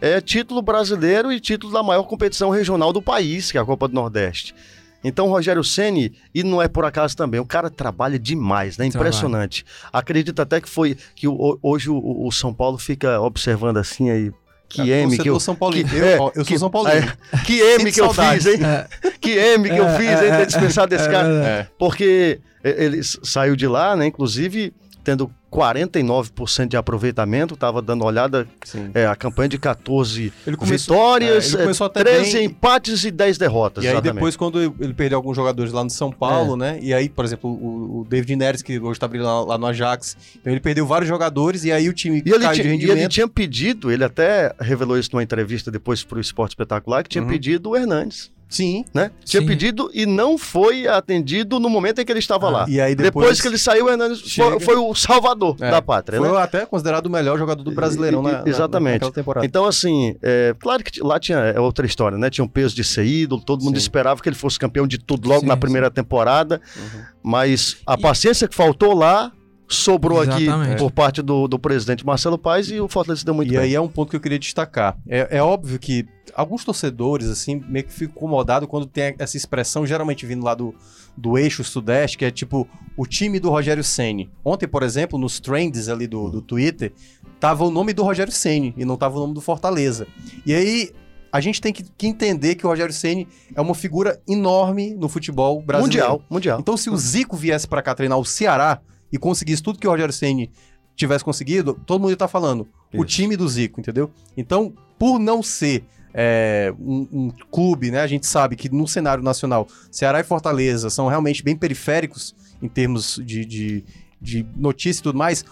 É título brasileiro e título da maior competição regional do país, que é a Copa do Nordeste. Então, o Rogério Ceni e não é por acaso também, o cara trabalha demais, né? Impressionante. Trabalha. Acredito até que foi que o, hoje o, o, São Paulo fica observando assim aí. Que é, M que eu. São Paulo, que, eu, é, eu sou que, São Paulo. É, que M que eu fiz, hein? É. Que M que eu fiz, hein? Ter dispensado desse cara. Porque ele saiu de lá, né? Inclusive tendo 49% de aproveitamento, estava dando olhada, é, a campanha de 14 começou, vitórias, é, 13 bem, empates e 10 derrotas. E aí exatamente. depois, quando ele perdeu alguns jogadores lá no São Paulo, é. né? E aí, por exemplo, o, o David Neres, que hoje está brilhando lá, lá, no Ajax, então ele perdeu vários jogadores e aí o time e ele caiu de rendimento. E ele tinha pedido, ele até revelou isso numa entrevista depois para o Esporte Espetacular, que tinha uhum. pedido o Hernandes. Sim. Né? Tinha Sim. pedido e não foi atendido no momento em que ele estava ah, lá. E aí depois... depois que ele saiu, o Hernandes foi, foi, o salvador é, da pátria. Foi né? até considerado o melhor jogador do Brasileirão e, na, exatamente. naquela temporada. Então, assim, é, claro que lá tinha é outra história, né? Tinha um peso de ser ídolo, todo mundo Sim. esperava que ele fosse campeão de tudo logo Sim, na primeira temporada. Uhum. Mas a paciência que faltou lá sobrou Exatamente. aqui por parte do, do presidente Marcelo Paes e o Fortaleza deu muito e bem. E aí é um ponto que eu queria destacar. É, é óbvio que alguns torcedores, assim, meio que ficam incomodados quando tem essa expressão, geralmente vindo lá do, do eixo sudeste, que é tipo o time do Rogério Ceni. Ontem, por exemplo, nos trends ali do, do Twitter, tava o nome do Rogério Ceni e não tava o nome do Fortaleza. E aí a gente tem que, que, entender que o Rogério Ceni é uma figura enorme no futebol brasileiro. Mundial, mundial. Então, se o Zico viesse para cá treinar o Ceará, e conseguisse tudo que o Rogério Ceni tivesse conseguido, todo mundo ia estar tá falando. Isso. O time do Zico, entendeu? Então, por não ser é, um, um, clube, né? A gente sabe que no cenário nacional, Ceará e Fortaleza são realmente bem periféricos em termos de, de, de notícia e tudo mais.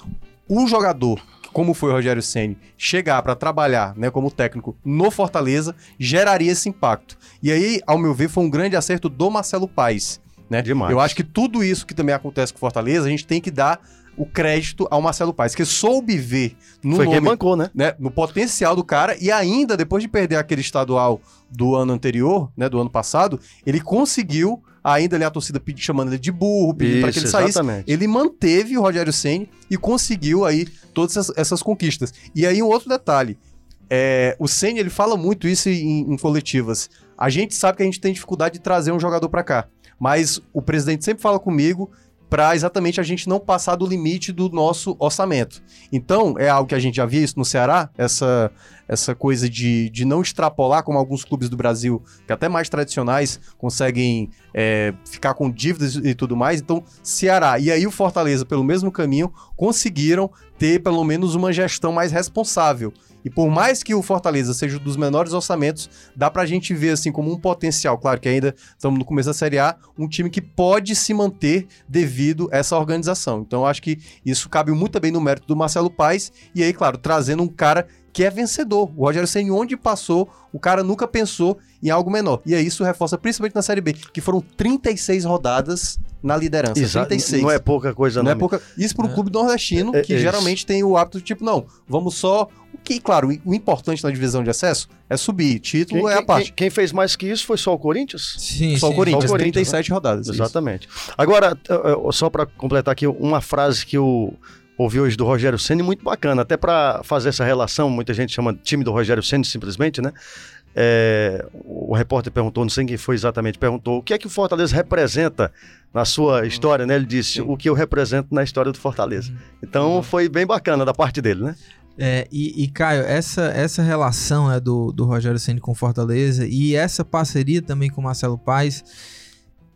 O jogador, como foi o Rogério Ceni, chegar para trabalhar, né, como técnico no Fortaleza, geraria esse impacto. E aí, ao meu ver, foi um grande acerto do Marcelo Paes né? Demais. Eu acho que tudo isso que também acontece com Fortaleza, a gente tem que dar o crédito ao Marcelo Paes, que soube ver no Foi nome, bancou, né? né? No potencial do cara e ainda depois de perder aquele estadual do ano anterior, né, do ano passado, ele conseguiu ainda ali a torcida pedindo, chamando ele de burro, pedindo para que ele saísse. Exatamente. Ele manteve o Rogério Ceni e conseguiu aí todas essas, essas, conquistas. E aí um outro detalhe, é, o Ceni ele fala muito isso em, em coletivas. A gente sabe que a gente tem dificuldade de trazer um jogador para cá. Mas o presidente sempre fala comigo para exatamente a gente não passar do limite do nosso orçamento. Então, é algo que a gente já via isso no Ceará, essa, essa coisa de, de não extrapolar, como alguns clubes do Brasil, que até mais tradicionais, conseguem é, ficar com dívidas e tudo mais. Então, Ceará e aí o Fortaleza, pelo mesmo caminho, conseguiram ter pelo menos uma gestão mais responsável. E por mais que o Fortaleza seja um dos menores orçamentos, dá pra gente ver assim como um potencial. Claro que ainda estamos no começo da Série A, um time que pode se manter devido a essa organização. Então acho que isso cabe muito bem no mérito do Marcelo Paes. E aí, claro, trazendo um cara que é vencedor. O Rogério Senna, onde passou, o cara nunca pensou em algo menor. E aí isso reforça principalmente na Série B, que foram 36 rodadas na liderança. Exato. 36. Não é pouca coisa, não. Não é pouca. Isso para um é. clube nordestino, é, é, que geralmente tem o hábito de tipo, não, vamos só. O que, claro, o importante na divisão de acesso é subir. Título quem, é a parte. Quem, quem, fez mais que isso foi só o Corinthians? Sim, só sim. o Corinthians, só o Corinthians 37 né? rodadas. Exatamente. Isso. Agora, só para completar aqui uma frase que o ouvi hoje do Rogério Ceni muito bacana, até para fazer essa relação, muita gente chama time do Rogério Ceni simplesmente, né? É, o repórter perguntou, não sei quem foi exatamente, perguntou o que é que o Fortaleza representa na sua história, né? Ele disse o que eu represento na história do Fortaleza. Uhum. Então uhum. foi bem bacana da parte dele, né? É, e, e, Caio, essa, essa relação né, do, do Rogério Ceni com Fortaleza e essa parceria também com o Marcelo Paes,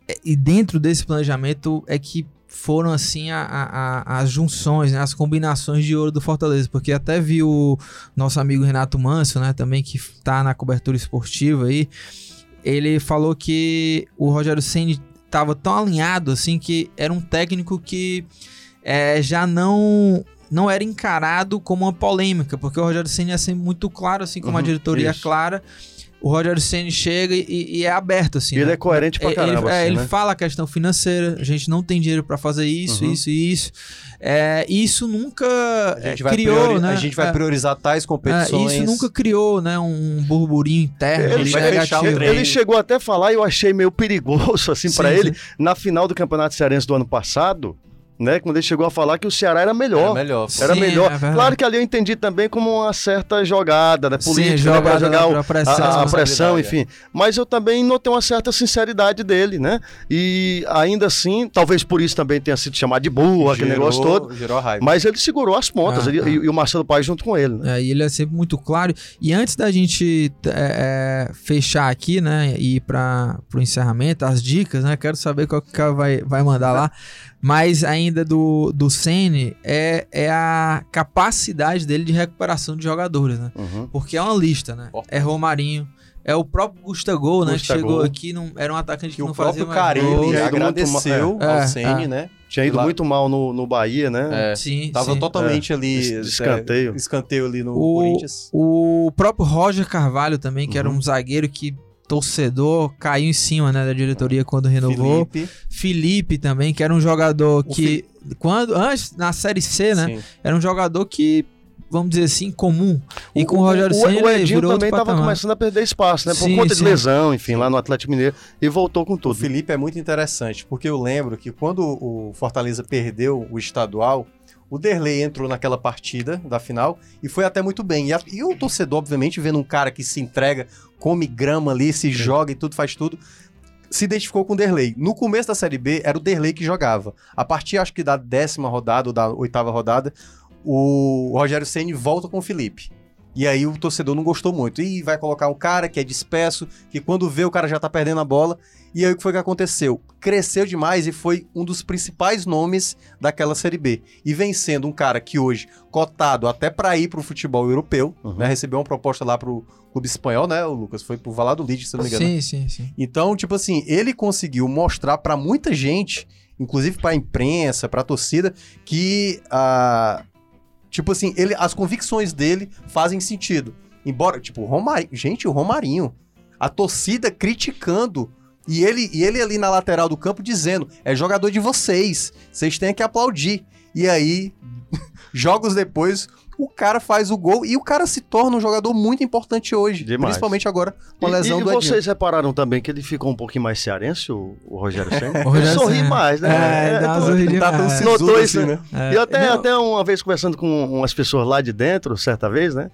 é, e dentro desse planejamento é que foram assim a, a, as junções, né, as combinações de ouro do Fortaleza, porque até vi o nosso amigo Renato Manso, né, também que está na cobertura esportiva aí, ele falou que o Rogério Ceni estava tão alinhado assim que era um técnico que é, já não não era encarado como uma polêmica, porque o Rogério Ceni é sempre muito claro, assim como uhum, a diretoria é clara o Roger Senna chega e, e, é aberto, assim. Ele né? é coerente pra caramba. Ele, assim, é, ele né? fala a questão financeira, a gente não tem dinheiro para fazer isso, Uhum. isso e isso. É, isso nunca é, criou, priori- né? a gente vai É, priorizar tais é, competições. isso nunca criou, né, um burburinho interno Ele, Ele vai ele- chegou até a falar e eu achei meio perigoso assim sim. ele na final do Campeonato Cearense do ano passado, né? Quando ele chegou a falar que o Ceará era melhor. Era melhor. Era Sim, melhor. é claro que ali eu entendi também como uma certa jogada né, Sim, política, né, jogada pra jogar o- pressão, a, a pressão, enfim. Mas eu também notei uma certa sinceridade dele, né? E ainda assim, talvez por isso também tenha sido chamado de burro, aquele negócio todo. Gerou raiva. Mas ele segurou as pontas Ah, ele- ah. E, e o Marcelo Paes junto com ele, né? É, e ele é sempre muito claro. E antes da gente é, é, fechar aqui, né, e ir para o encerramento, as dicas, né, quero saber qual que o cara vai, vai mandar lá. Mas ainda do, do Sene é, é a capacidade dele de recuperação de jogadores, né? Uhum. Porque é uma lista, né? É Romarinho, é o próprio Gustavo, né? Que chegou aqui, não, era um atacante que, que o não fazia próprio mais Carilli gols. Tinha ido muito agradeceu mal- ao É, Ceni, é. né? Tinha ido Lá- muito mal no, no Bahia, né? É, Sim, tava sim. totalmente ali. de- de escanteio. é, escanteio ali no O- Corinthians. O próprio Roger Carvalho também, que era Uhum. um zagueiro que torcedor caiu em cima né, da diretoria quando renovou. Felipe. Felipe também, que era um jogador que quando antes na série C, né, Sim. era um jogador que vamos dizer assim comum. E O- com o Rogério o, Ceni o também estava começando a perder espaço, né? Por Sim, conta sim. de lesão, enfim, lá no Atlético Mineiro. E voltou com O tudo. Felipe é muito interessante, porque eu lembro que quando o Fortaleza perdeu o estadual, o Derlei entrou naquela partida da final e foi até muito bem. E, a- e o torcedor, obviamente, vendo um cara que se entrega, come grama ali, se joga e tudo, faz tudo, se identificou com o Derlei. No começo da Série B, era o Derlei que jogava. A partir, acho que da décima rodada ou da oitava rodada, o Rogério Ceni volta com o Felipe. E aí o torcedor não gostou muito. E vai colocar um cara que é disperso, que quando vê o cara já tá perdendo a bola. E aí o que foi que aconteceu? Cresceu demais e foi um dos principais nomes daquela Série B. E vem sendo um cara que hoje, cotado até para ir pro futebol europeu, Uhum. né? Recebeu uma proposta lá pro clube espanhol, né, o Lucas? Foi pro Valladolid, se não me engano. Sim, sim, sim. Então, tipo assim, ele conseguiu mostrar pra muita gente, inclusive pra imprensa, pra torcida, que ah, tipo assim, ele, as convicções dele fazem sentido. Embora, tipo, Romarinho, gente, o Romarinho, a torcida criticando e ele, e ele ali na lateral do campo dizendo: é jogador de vocês, vocês têm que aplaudir. E aí, jogos depois, o cara faz o gol e o cara se torna um jogador muito importante hoje. Demais. Principalmente agora com a E- lesão e, do Edinho. vocês repararam também que ele ficou um pouquinho mais cearense, o, o Rogério Senna? Ele sorri mais, né? É, dá uma tô- sorridinha Tá tão sisudo Notou isso, assim, né? né? É, E até, não, até uma vez conversando com umas pessoas lá de dentro, certa vez, né?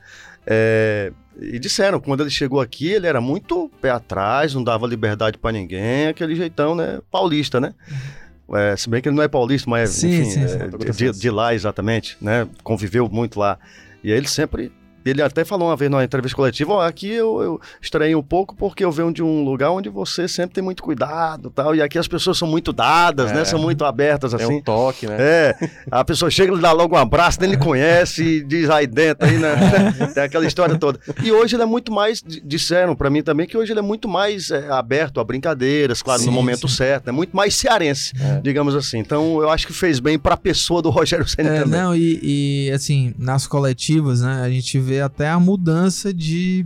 É, e disseram, quando ele chegou aqui, ele era muito pé atrás, não dava liberdade pra ninguém, aquele jeitão, né? Paulista, né? É, se bem que ele não é paulista, mas Sim, enfim, sim, é, sim. de, de lá exatamente, né? Conviveu muito lá. E aí ele sempre. Ele até falou uma vez numa entrevista coletiva, ó, aqui eu, eu estranhei um pouco porque eu venho de um lugar onde você sempre tem muito cuidado e tal, e aqui as pessoas são muito dadas, É. né? São muito abertas, assim. um toque, né? É, a pessoa chega, ele dá logo um abraço, nem ele conhece e diz aí dentro, aí, né? Tem aquela história toda. E hoje ele é muito mais, disseram pra mim também, que hoje ele é muito mais é, aberto a brincadeiras, claro, Sim, no momento sim. certo, é muito mais cearense, É. digamos assim. Então eu acho que fez bem pra pessoa do Rogério Senna É, também. não, e, e, assim, nas coletivas, né, a gente vê até a mudança de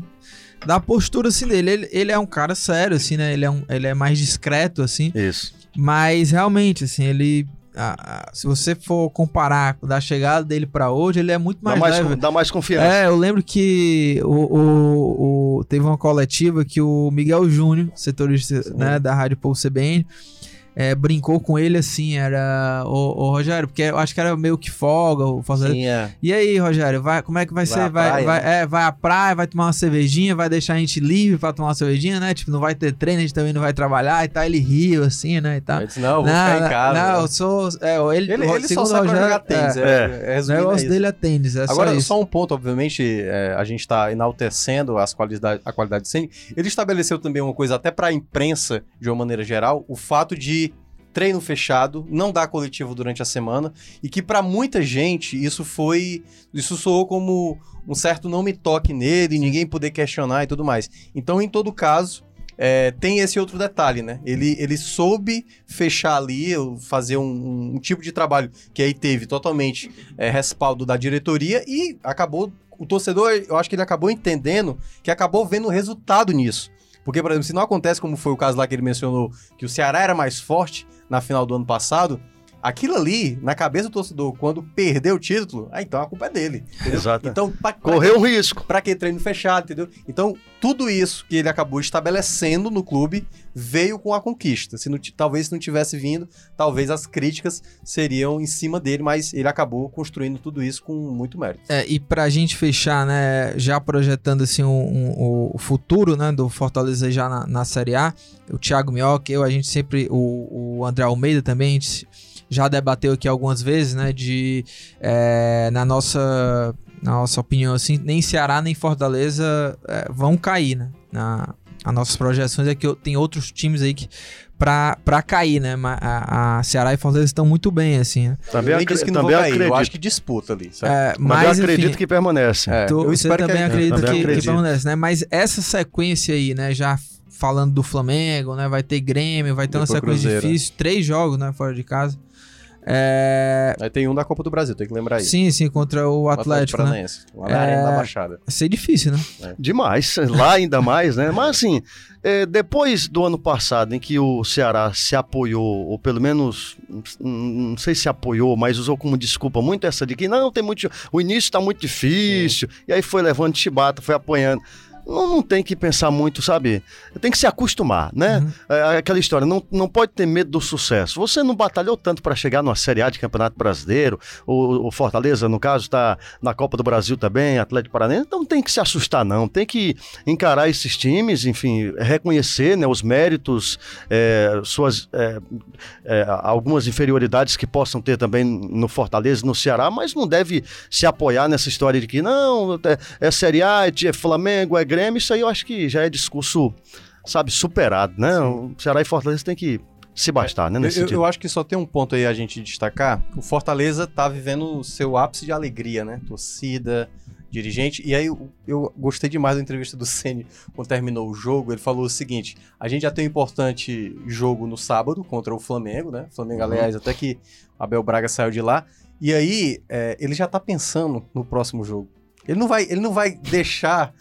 da postura assim dele. Ele, ele é um cara sério, assim, né? Ele é, um, ele é mais discreto, assim. Isso. Mas realmente, assim, ele. a- a- se você for comparar da chegada dele pra hoje, ele é muito Dá mais, mais, leve. dá mais confiança. É, eu lembro que o, o- o- teve uma coletiva que o Miguel Júnior, setorista né, da Rádio Povo CBN, é, brincou com ele assim, era o, Rogério, porque eu acho que era meio que folga, o Fortaleza. Sim, é. E aí, Rogério, vai, como é que vai, Vai ser? à Vai, praia, vai, né? é, vai à praia, vai tomar uma cervejinha, vai deixar a gente livre pra tomar uma cervejinha, né? Tipo, não vai ter treino, a gente também não vai trabalhar e tal. Ele riu assim, né? E tal. Eu disse, não, eu vou ficar em casa. Não, né? eu sou. É, ele, Ele, ele só o sabe pra Rogério, jogar tênis. é, É, é, o é negócio isso. dele é tênis, é Agora, só um ponto, obviamente, é, a gente está enaltecendo as qualidade, a qualidade de cena. Ele estabeleceu também uma coisa, até para a imprensa, de uma maneira geral, o fato de treino fechado, não dar coletivo durante a semana, e que para muita gente isso foi. Isso soou como um certo não me toque nele, ninguém poder questionar e tudo mais. Então, em todo caso. é, tem esse outro detalhe, né? Ele, ele soube fechar ali, fazer um, um tipo de trabalho que aí teve totalmente é, respaldo da diretoria e acabou o torcedor, eu acho que ele acabou entendendo que acabou vendo o resultado nisso. Porque, por exemplo, se não acontece como foi o caso lá que ele mencionou, que o Ceará era mais forte na final do ano passado, aquilo ali, na cabeça do torcedor, quando perdeu o título, ah, então a culpa é dele. Entendeu? Exato. Então, pra, Correu um risco. Pra que treino fechado, entendeu? Então, tudo isso que ele acabou estabelecendo no clube veio com a conquista. Se não, talvez se não tivesse vindo, talvez as críticas seriam em cima dele, mas ele acabou construindo tudo isso com muito mérito. É, e pra gente fechar, né, já projetando assim o um, um, futuro, né, do Fortaleza já na, na Série A, o Thiago Minhoca, eu, a gente sempre, o, o André Almeida também, a gente já debateu aqui algumas vezes, né? De é, na nossa na nossa opinião, assim, nem Ceará nem Fortaleza é, vão cair, né? Na, as nossas projeções é que tem outros times aí que pra, pra cair, né? A, a Ceará e Fortaleza estão muito bem, assim. Né? Também acredito que também cair. Eu acho que disputa ali. É, mas, eu acredito enfim, que permanece. É, tu, você também que, acredita também que, acredito. que permanece, né? Mas essa sequência aí, né? Já falando do Flamengo, né? Vai ter Grêmio, vai ter Depois uma sequência Cruzeiro. difícil. Três jogos, né? Fora de casa. É... Aí tem um da Copa do Brasil, tem que lembrar aí. Sim, sim, contra o Atlético, o Atlético né? lá na é... da Baixada. Vai ser difícil, né? É. Demais, lá ainda mais, né? Mas assim, é, depois do ano passado, em que o Ceará se apoiou, ou pelo menos, não sei se apoiou, mas usou como desculpa muito essa de que não, tem muito. O início está muito difícil, sim. e aí foi levando chibata, foi apoiando não, não tem que pensar muito, sabe? Tem que se acostumar, né? Uhum. É, aquela história, não, não pode ter medo do sucesso. Você não batalhou tanto para chegar numa Série A de Campeonato Brasileiro, o, o Fortaleza, no caso, está na Copa do Brasil também, Atlético Paranaense, então não tem que se assustar, não. Tem que encarar esses times, enfim, reconhecer né, os méritos, é, suas é, é, algumas inferioridades que possam ter também no Fortaleza, no Ceará, mas não deve se apoiar nessa história de que não, é, é Série A, é Flamengo, é Grêmio, isso aí eu acho que já é discurso, sabe, superado, né? Sim. O Ceará e Fortaleza tem que se bastar, né? Nesse eu, eu, acho que só tem um ponto aí a gente destacar. O Fortaleza tá vivendo o seu ápice de alegria, né? Torcida, dirigente. E aí eu, eu gostei demais da entrevista do Ceni quando terminou o jogo. Ele falou o seguinte: a gente já tem um importante jogo no sábado contra o Flamengo, né? Flamengo, uhum. aliás, até que Abel Braga saiu de lá. E aí é, ele já tá pensando no próximo jogo. Ele não vai, ele não vai deixar.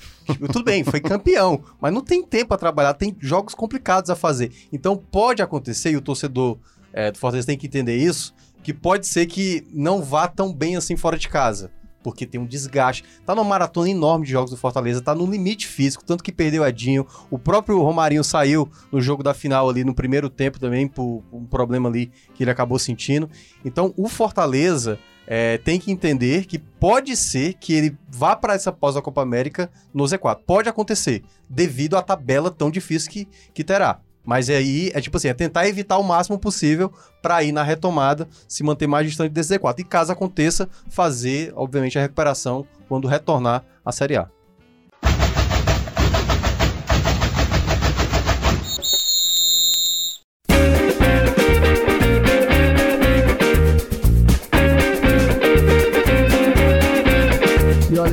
Tudo bem, foi campeão, mas não tem tempo a trabalhar, tem jogos complicados a fazer. Então pode acontecer, e o torcedor é, do Fortaleza tem que entender isso, que pode ser que não vá tão bem assim fora de casa. Porque tem um desgaste. Tá numa maratona enorme de jogos do Fortaleza, tá no limite físico, tanto que perdeu Edinho. O próprio Romarinho saiu no jogo da final ali no primeiro tempo também, por um problema ali que ele acabou sentindo. Então o Fortaleza é, tem que entender que pode ser que ele vá para essa pós da Copa América no Z4. Pode acontecer, devido à tabela tão difícil que, que terá. Mas aí é tipo assim, é tentar evitar o máximo possível para ir na retomada, se manter mais distante desse Z4. E caso aconteça, fazer, obviamente, a recuperação quando retornar à Série A.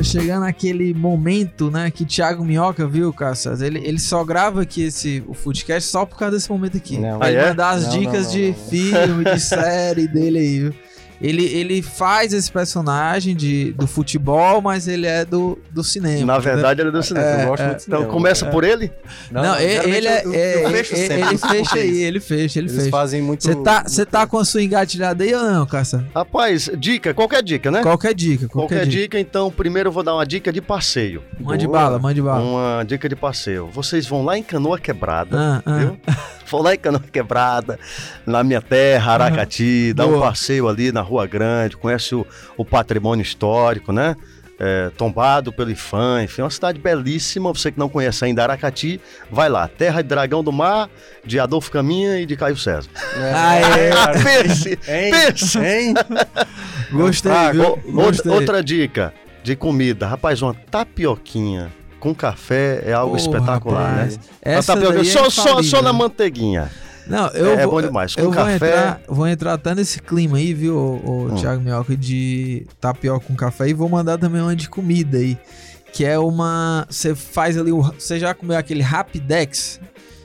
chegando aquele momento, né, que Thiago Minhoca, viu, Cassas? Ele, ele só grava aqui esse, o Foodcast só por causa desse momento aqui. Não. Ah, é? mandar as não, dicas não, de filme, de série dele aí, viu? Ele, ele faz esse personagem de, do futebol, mas ele é do, do cinema. Na verdade, ele é do cinema. É, eu gosto é, muito cinema. Então começa é. por ele? Não, não ele, ele é. Eu, eu é, fecho sempre. Ele fecha aí, ele fecha, ele Eles fecha. fazem muito. Você tá, muito... tá com a sua engatilhada aí ou não, Caça? Rapaz, dica, qualquer dica, né? Qualquer dica. Qualquer, qualquer dica. dica. então, primeiro eu vou dar uma dica de passeio. Mande bala, mande bala. Uma dica de passeio. Vocês vão lá em Canoa Quebrada, ah, ah. viu? Ah. Vou lá em Canoa Quebrada, na minha terra, Aracati, uhum. dá um passeio ali na Rua Grande, conhece o, o patrimônio histórico, né? É, tombado pelo IFAM, enfim, é uma cidade belíssima. Você que não conhece ainda Aracati, vai lá. Terra de Dragão do Mar, de Adolfo Caminha e de Caio César. É, ah, é. pense, hein? pense. Hein? Gostei, ah, viu? Gostei. Outra dica de comida. Rapaz, uma tapioquinha com café é algo espetacular, rapaz. né? Essa tapioca, só, é só, só na manteiguinha. Não, eu é, vou, é bom demais. Com eu café... vou entrar, vou entrar até nesse clima aí, viu, o, hum. Thiago Minhoca, de tapioca com café e vou mandar também uma de comida aí. Que é uma. Você faz ali. Você já comeu aquele Rapidex?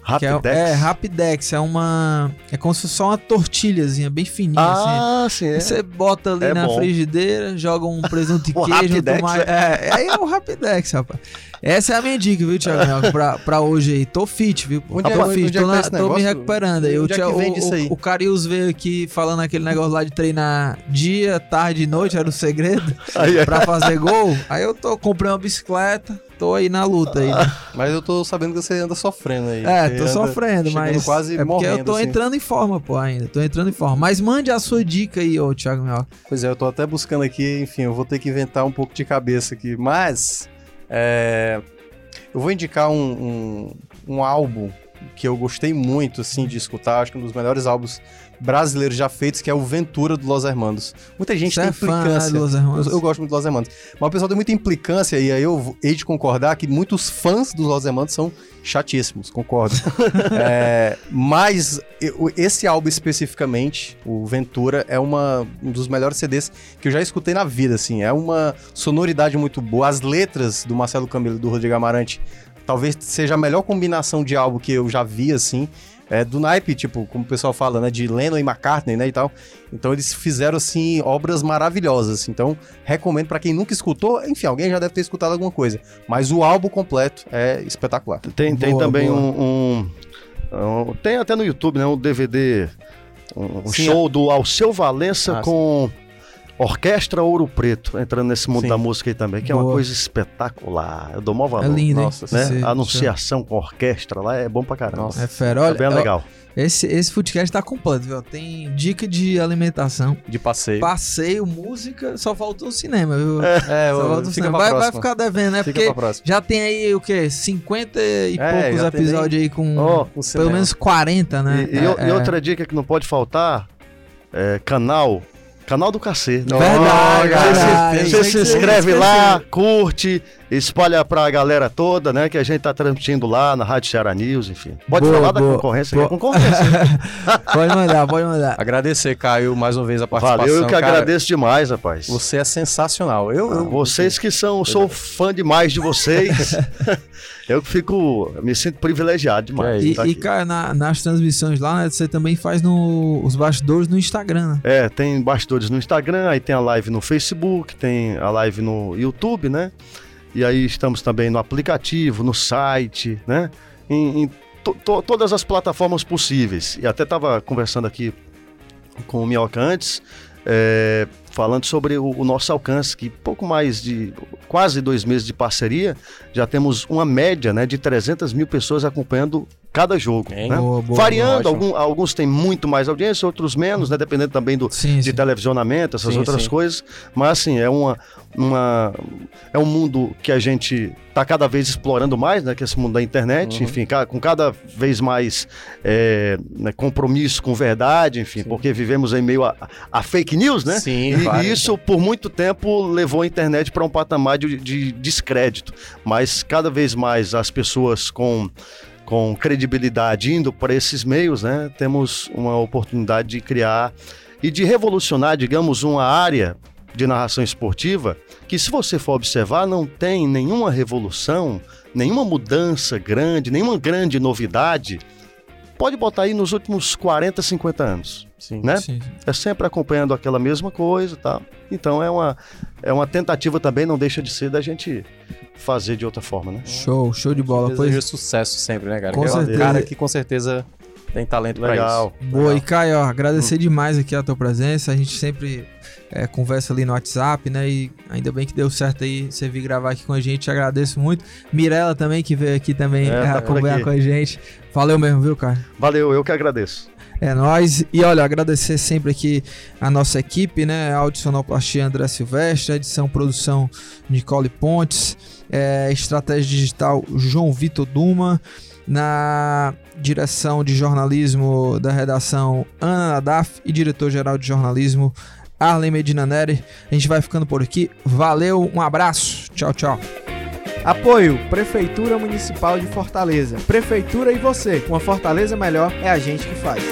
Rapidex? É, é, Rapidex. É uma. É como se fosse só uma tortilhazinha bem fininha. Ah, assim. sim. É. Você bota ali é na bom. frigideira, joga um presunto de queijo. Rapidex, toma... é, aí é o Rapidex, rapaz. Essa é a minha dica, viu, Thiago? pra, pra hoje aí. Tô fit, viu? Onde tô fit, tô, na, tô me recuperando. Eu, é o, o, o Carius veio aqui falando aquele negócio lá de treinar dia, tarde e noite, era o segredo, aí, pra fazer gol. Aí eu tô comprando uma bicicleta, tô aí na luta aí. Né? Mas eu tô sabendo que você anda sofrendo aí. É, tô sofrendo, mas. Quase é porque morrendo, eu tô assim. entrando em forma, pô, ainda. Tô entrando em forma. Mas mande a sua dica aí, ô Thiago Mel. Pois é, eu tô até buscando aqui, enfim, eu vou ter que inventar um pouco de cabeça aqui. Mas. É, eu vou indicar um, um, um, álbum que eu gostei muito, assim, de escutar. Acho que um dos melhores álbuns brasileiros já feitos, que é o Ventura do Los Hermanos. Muita gente Você tem é implicância. Eu, eu, gosto muito do Los Hermanos. Mas o pessoal tem muita implicância, e aí eu hei de concordar que muitos fãs dos Los Hermanos são chatíssimos, concordo. é, mas esse álbum especificamente, o Ventura, é uma, um dos melhores CDs que eu já escutei na vida, assim. É uma sonoridade muito boa. As letras do Marcelo Camilo e do Rodrigo Amarante talvez seja a melhor combinação de álbum que eu já vi, assim é, do naipe, tipo, como o pessoal fala, né, de Lennon e McCartney, né, e tal. Então eles fizeram, assim, obras maravilhosas. Então, recomendo para quem nunca escutou, enfim, alguém já deve ter escutado alguma coisa. Mas o álbum completo é espetacular. Tem, tem boa, também boa. Um, um, um, Tem até no YouTube, né, um DVD, um, Sim, show é. do Alceu Valença ah, com... Sim Orquestra Ouro Preto, entrando nesse mundo Sim. da música aí também, que Boa. é uma coisa espetacular. Eu dou maior valor. É lindo, Nossa, né? Anunciação com orquestra lá é bom pra caramba. Nossa. É fera. Olha, é bem legal. Esse, esse podcast tá completo, viu? Tem dica de alimentação. De passeio. Passeio, música, só faltou o cinema, viu? É, é só falta o cinema. Vai, vai, ficar devendo, né? Fica Porque já tem aí o quê? 50 e é, poucos episódios aí com oh, pelo menos 40, né? E, e, é, e outra dica que não pode faltar, é, canal Canal do Cacê. Verdade, Você se inscreve lá, curte, espalha pra galera toda, né? Que a gente tá transmitindo lá na Rádio Ceará News, enfim. Pode boa, falar boa, da concorrência, boa. concorrência. pode mandar, pode mandar. Agradecer, Caio, mais uma vez a participação. Valeu, eu que Cara, agradeço demais, rapaz. Você é sensacional. Eu, eu... Vocês que são, sou fã demais de vocês. eu fico, me sinto privilegiado demais. É, e, tá e cara, na, nas transmissões lá, né, você também faz no, os bastidores no Instagram, né? É, tem bastidores no Instagram, aí tem a live no Facebook, tem a live no YouTube, né? E aí estamos também no aplicativo, no site, né? Em, em to, to, todas as plataformas possíveis. E até estava conversando aqui com o Minhoca antes, é, falando sobre o, o, nosso alcance, que pouco mais de quase dois meses de parceria, já temos uma média né, de 300 mil pessoas acompanhando cada jogo. Né? Boa, boa, Variando, algum, alguns têm muito mais audiência, outros menos, né? Dependendo também do, sim, de sim. televisionamento, essas sim, outras coisas. Mas assim, é uma, uma. É um mundo que a gente está cada vez explorando mais, né? Que é esse mundo da internet, uhum. enfim, com cada vez mais é, né, compromisso com verdade, enfim, porque vivemos em meio a, a fake news, né? Sim, e, claro, isso, por muito tempo, levou a internet para um patamar de, de descrédito. Mas cada vez mais as pessoas com com credibilidade indo para esses meios, né, temos uma oportunidade de criar e de revolucionar, digamos, uma área de narração esportiva que, se você for observar, não tem nenhuma revolução, nenhuma mudança grande, nenhuma grande novidade. Pode botar aí nos últimos 40, 50 anos. Sim, né? Sim. É sempre acompanhando aquela mesma coisa tal. Então é uma, é uma tentativa também, não deixa de ser, da gente fazer de outra forma, né? Show, show de bola. Desejo pois... sucesso sempre, né, cara? Com é certeza. cara que com certeza tem talento Legal. pra isso. Boa, Legal. e Caio, ó, agradecer hum. demais aqui a tua presença. A gente sempre é, conversa ali no WhatsApp, né? E ainda bem que deu certo aí você vir gravar aqui com a gente. Agradeço muito. Mirella também, que veio aqui também é, tá acompanhar com a gente. Valeu mesmo, viu, cara? Valeu, eu que agradeço. É nóis. E olha, agradecer sempre aqui a nossa equipe, né? Audicionoplastia André Silvestre, edição produção Nicole Pontes, é, estratégia digital João Vitor Duma, na direção de jornalismo da redação Ana Nadaf e diretor-geral de jornalismo Arlen Medina Neri. A gente vai ficando por aqui. Valeu, um abraço. Tchau, tchau. Apoio Prefeitura Municipal de Fortaleza. Prefeitura e você. Uma Fortaleza melhor é a gente que faz.